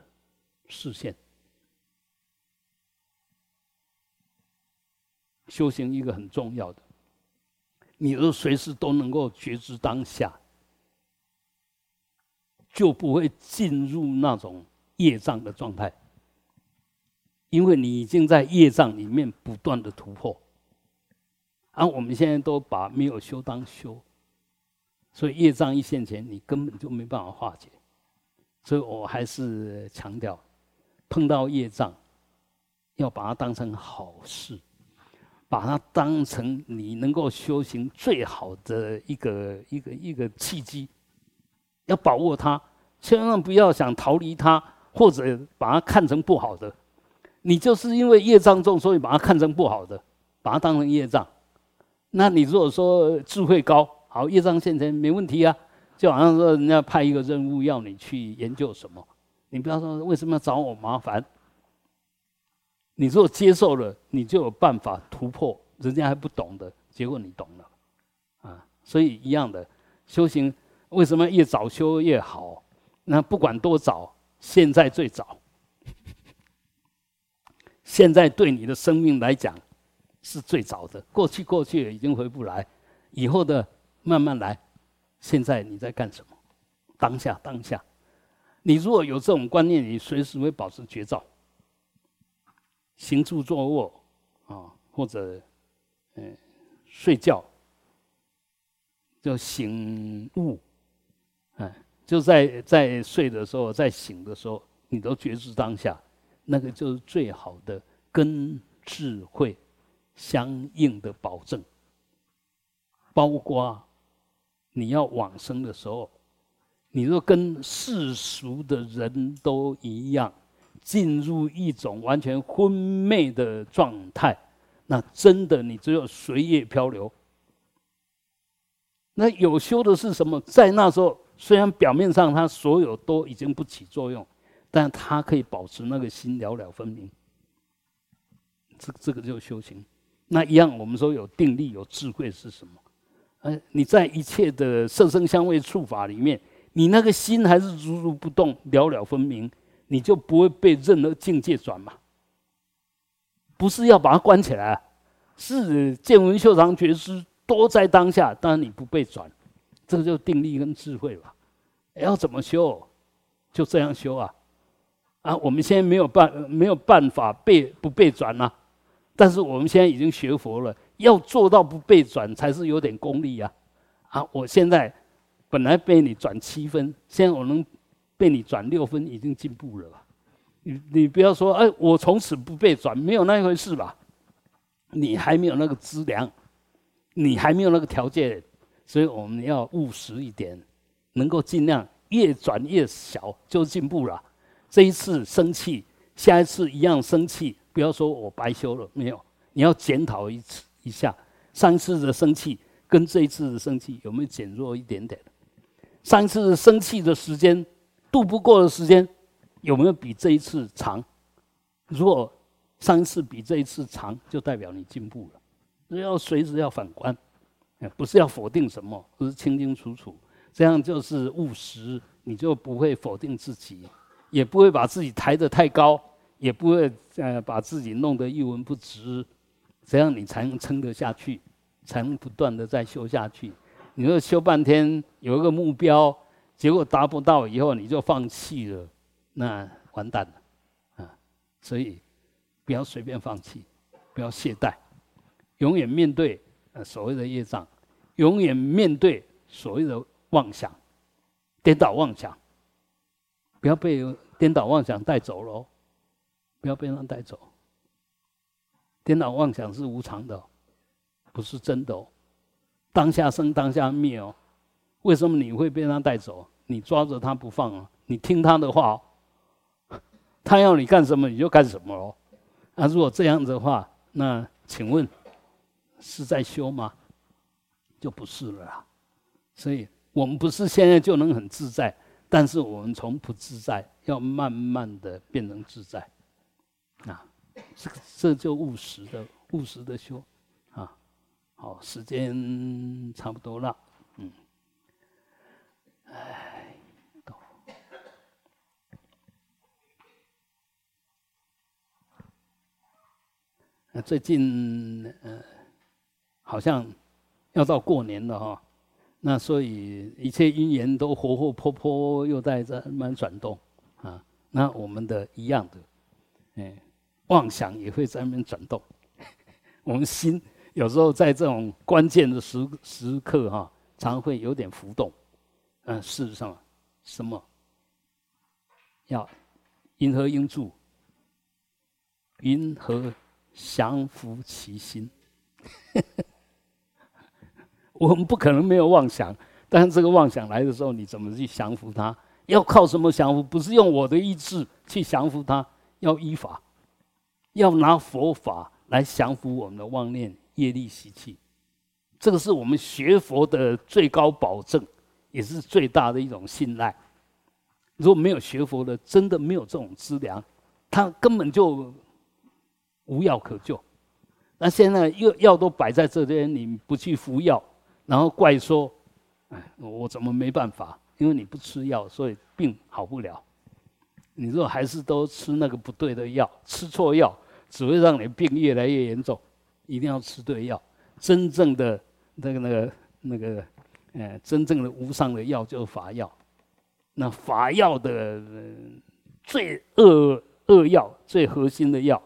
视线。修行一个很重要的，你都随时都能够觉知当下，就不会进入那种业障的状态，因为你已经在业障里面不断的突破。而我们现在都把没有修当修，所以业障一现前，你根本就没办法化解。所以我还是强调，碰到业障，要把它当成好事，把它当成你能够修行最好的一个一个一个契机，要把握它，千万不要想逃离它，或者把它看成不好的。你就是因为业障重，所以把它看成不好的，把它当成业障。那你如果说智慧高，好业障现前没问题啊，就好像说人家派一个任务要你去研究什么，你不要说为什么要找我麻烦。你如果接受了，你就有办法突破，人家还不懂的结果你懂了，啊，所以一样的修行，为什么越早修越好？那不管多早，现在最早，*laughs* 现在对你的生命来讲。是最早的，过去过去已经回不来，以后的慢慢来。现在你在干什么？当下当下，你如果有这种观念，你随时会保持绝照。行住坐卧啊，或者嗯睡觉，就醒悟，就在在睡的时候，在醒的时候，你都觉知当下，那个就是最好的跟智慧。相应的保证，包括你要往生的时候，你若跟世俗的人都一样，进入一种完全昏昧的状态，那真的你只有随业漂流。那有修的是什么？在那时候，虽然表面上他所有都已经不起作用，但他可以保持那个心了了分明。这这个就是修行。那一样，我们说有定力、有智慧是什么？呃，你在一切的色声香味触法里面，你那个心还是如如不动、了了分明，你就不会被任何境界转嘛。不是要把它关起来，是见闻修长觉知多在当下，当然你不被转，这个就定力跟智慧吧。要怎么修，就这样修啊！啊，我们现在没有办没有办法被不被转呢？但是我们现在已经学佛了，要做到不被转才是有点功力呀！啊，我现在本来被你转七分，现在我能被你转六分，已经进步了吧？你你不要说，哎，我从此不被转，没有那一回事吧？你还没有那个资粮，你还没有那个条件，所以我们要务实一点，能够尽量越转越小就进步了。这一次生气，下一次一样生气。不要说我白修了，没有，你要检讨一次一下，上次的生气跟这一次的生气有没有减弱一点点？上次生气的时间，度不过的时间，有没有比这一次长？如果上一次比这一次长，就代表你进步了。要随时要反观，不是要否定什么，而是清清楚楚，这样就是务实，你就不会否定自己，也不会把自己抬得太高。也不会呃把自己弄得一文不值，这样你才能撑得下去，才能不断的再修下去。你说修半天有一个目标，结果达不到以后你就放弃了，那完蛋了啊！所以不要随便放弃，不要懈怠，永远面对呃所谓的业障，永远面对所谓的妄想，颠倒妄想，不要被颠倒妄想带走了。不要被人带走。颠倒妄想是无常的，不是真的哦。当下生，当下灭哦。为什么你会被他带走？你抓着他不放啊！你听他的话哦，*laughs* 他要你干什么你就干什么哦。那如果这样的话，那请问是在修吗？就不是了啦。所以我们不是现在就能很自在，但是我们从不自在，要慢慢的变成自在。啊，这个这就务实的务实的修，啊，好，时间差不多了，嗯，哎，那最近呃，好像要到过年了哈，那所以一切因缘都活活泼泼，又在这慢转动啊。那我们的一样的，哎，妄想也会在那边转动，*laughs* 我们心。有时候在这种关键的时时刻，哈，常会有点浮动。嗯，事实上，什么？要因何应注？因何降伏其心？我们不可能没有妄想，但是这个妄想来的时候，你怎么去降服它？要靠什么降服？不是用我的意志去降服它，要依法，要拿佛法来降服我们的妄念。业力习气，这个是我们学佛的最高保证，也是最大的一种信赖。如果没有学佛的，真的没有这种资粮，他根本就无药可救。那现在药药都摆在这边，你不去服药，然后怪说：“哎，我怎么没办法？因为你不吃药，所以病好不了。你如果还是都吃那个不对的药，吃错药，只会让你病越来越严重。”一定要吃对药，真正的那个、那个、那个，呃，真正的无上的药就是法药。那法药的最恶恶药、最核心的药，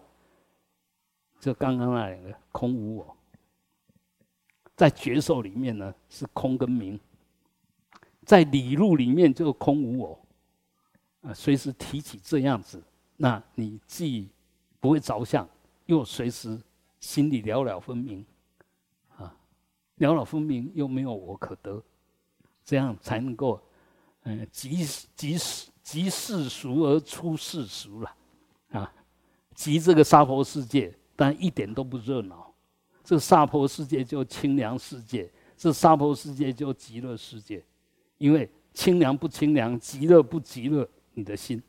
就刚刚那两个空无我。在觉受里面呢，是空跟明；在理路里面就空无我。啊，随时提起这样子，那你既不会着相，又随时。心里了了分明，啊，了了分明又没有我可得，这样才能够，嗯，即即即世俗而出世俗了，啊，即这个娑婆世界，但一点都不热闹。这娑婆世界就清凉世界，这娑婆世界就极乐世界，因为清凉不清凉，极乐不极乐，你的心，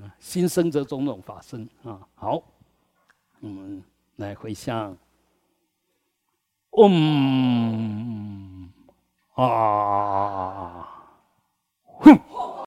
啊，心生则种种法生啊。好，我们来回向，嗡、嗯、啊，哼。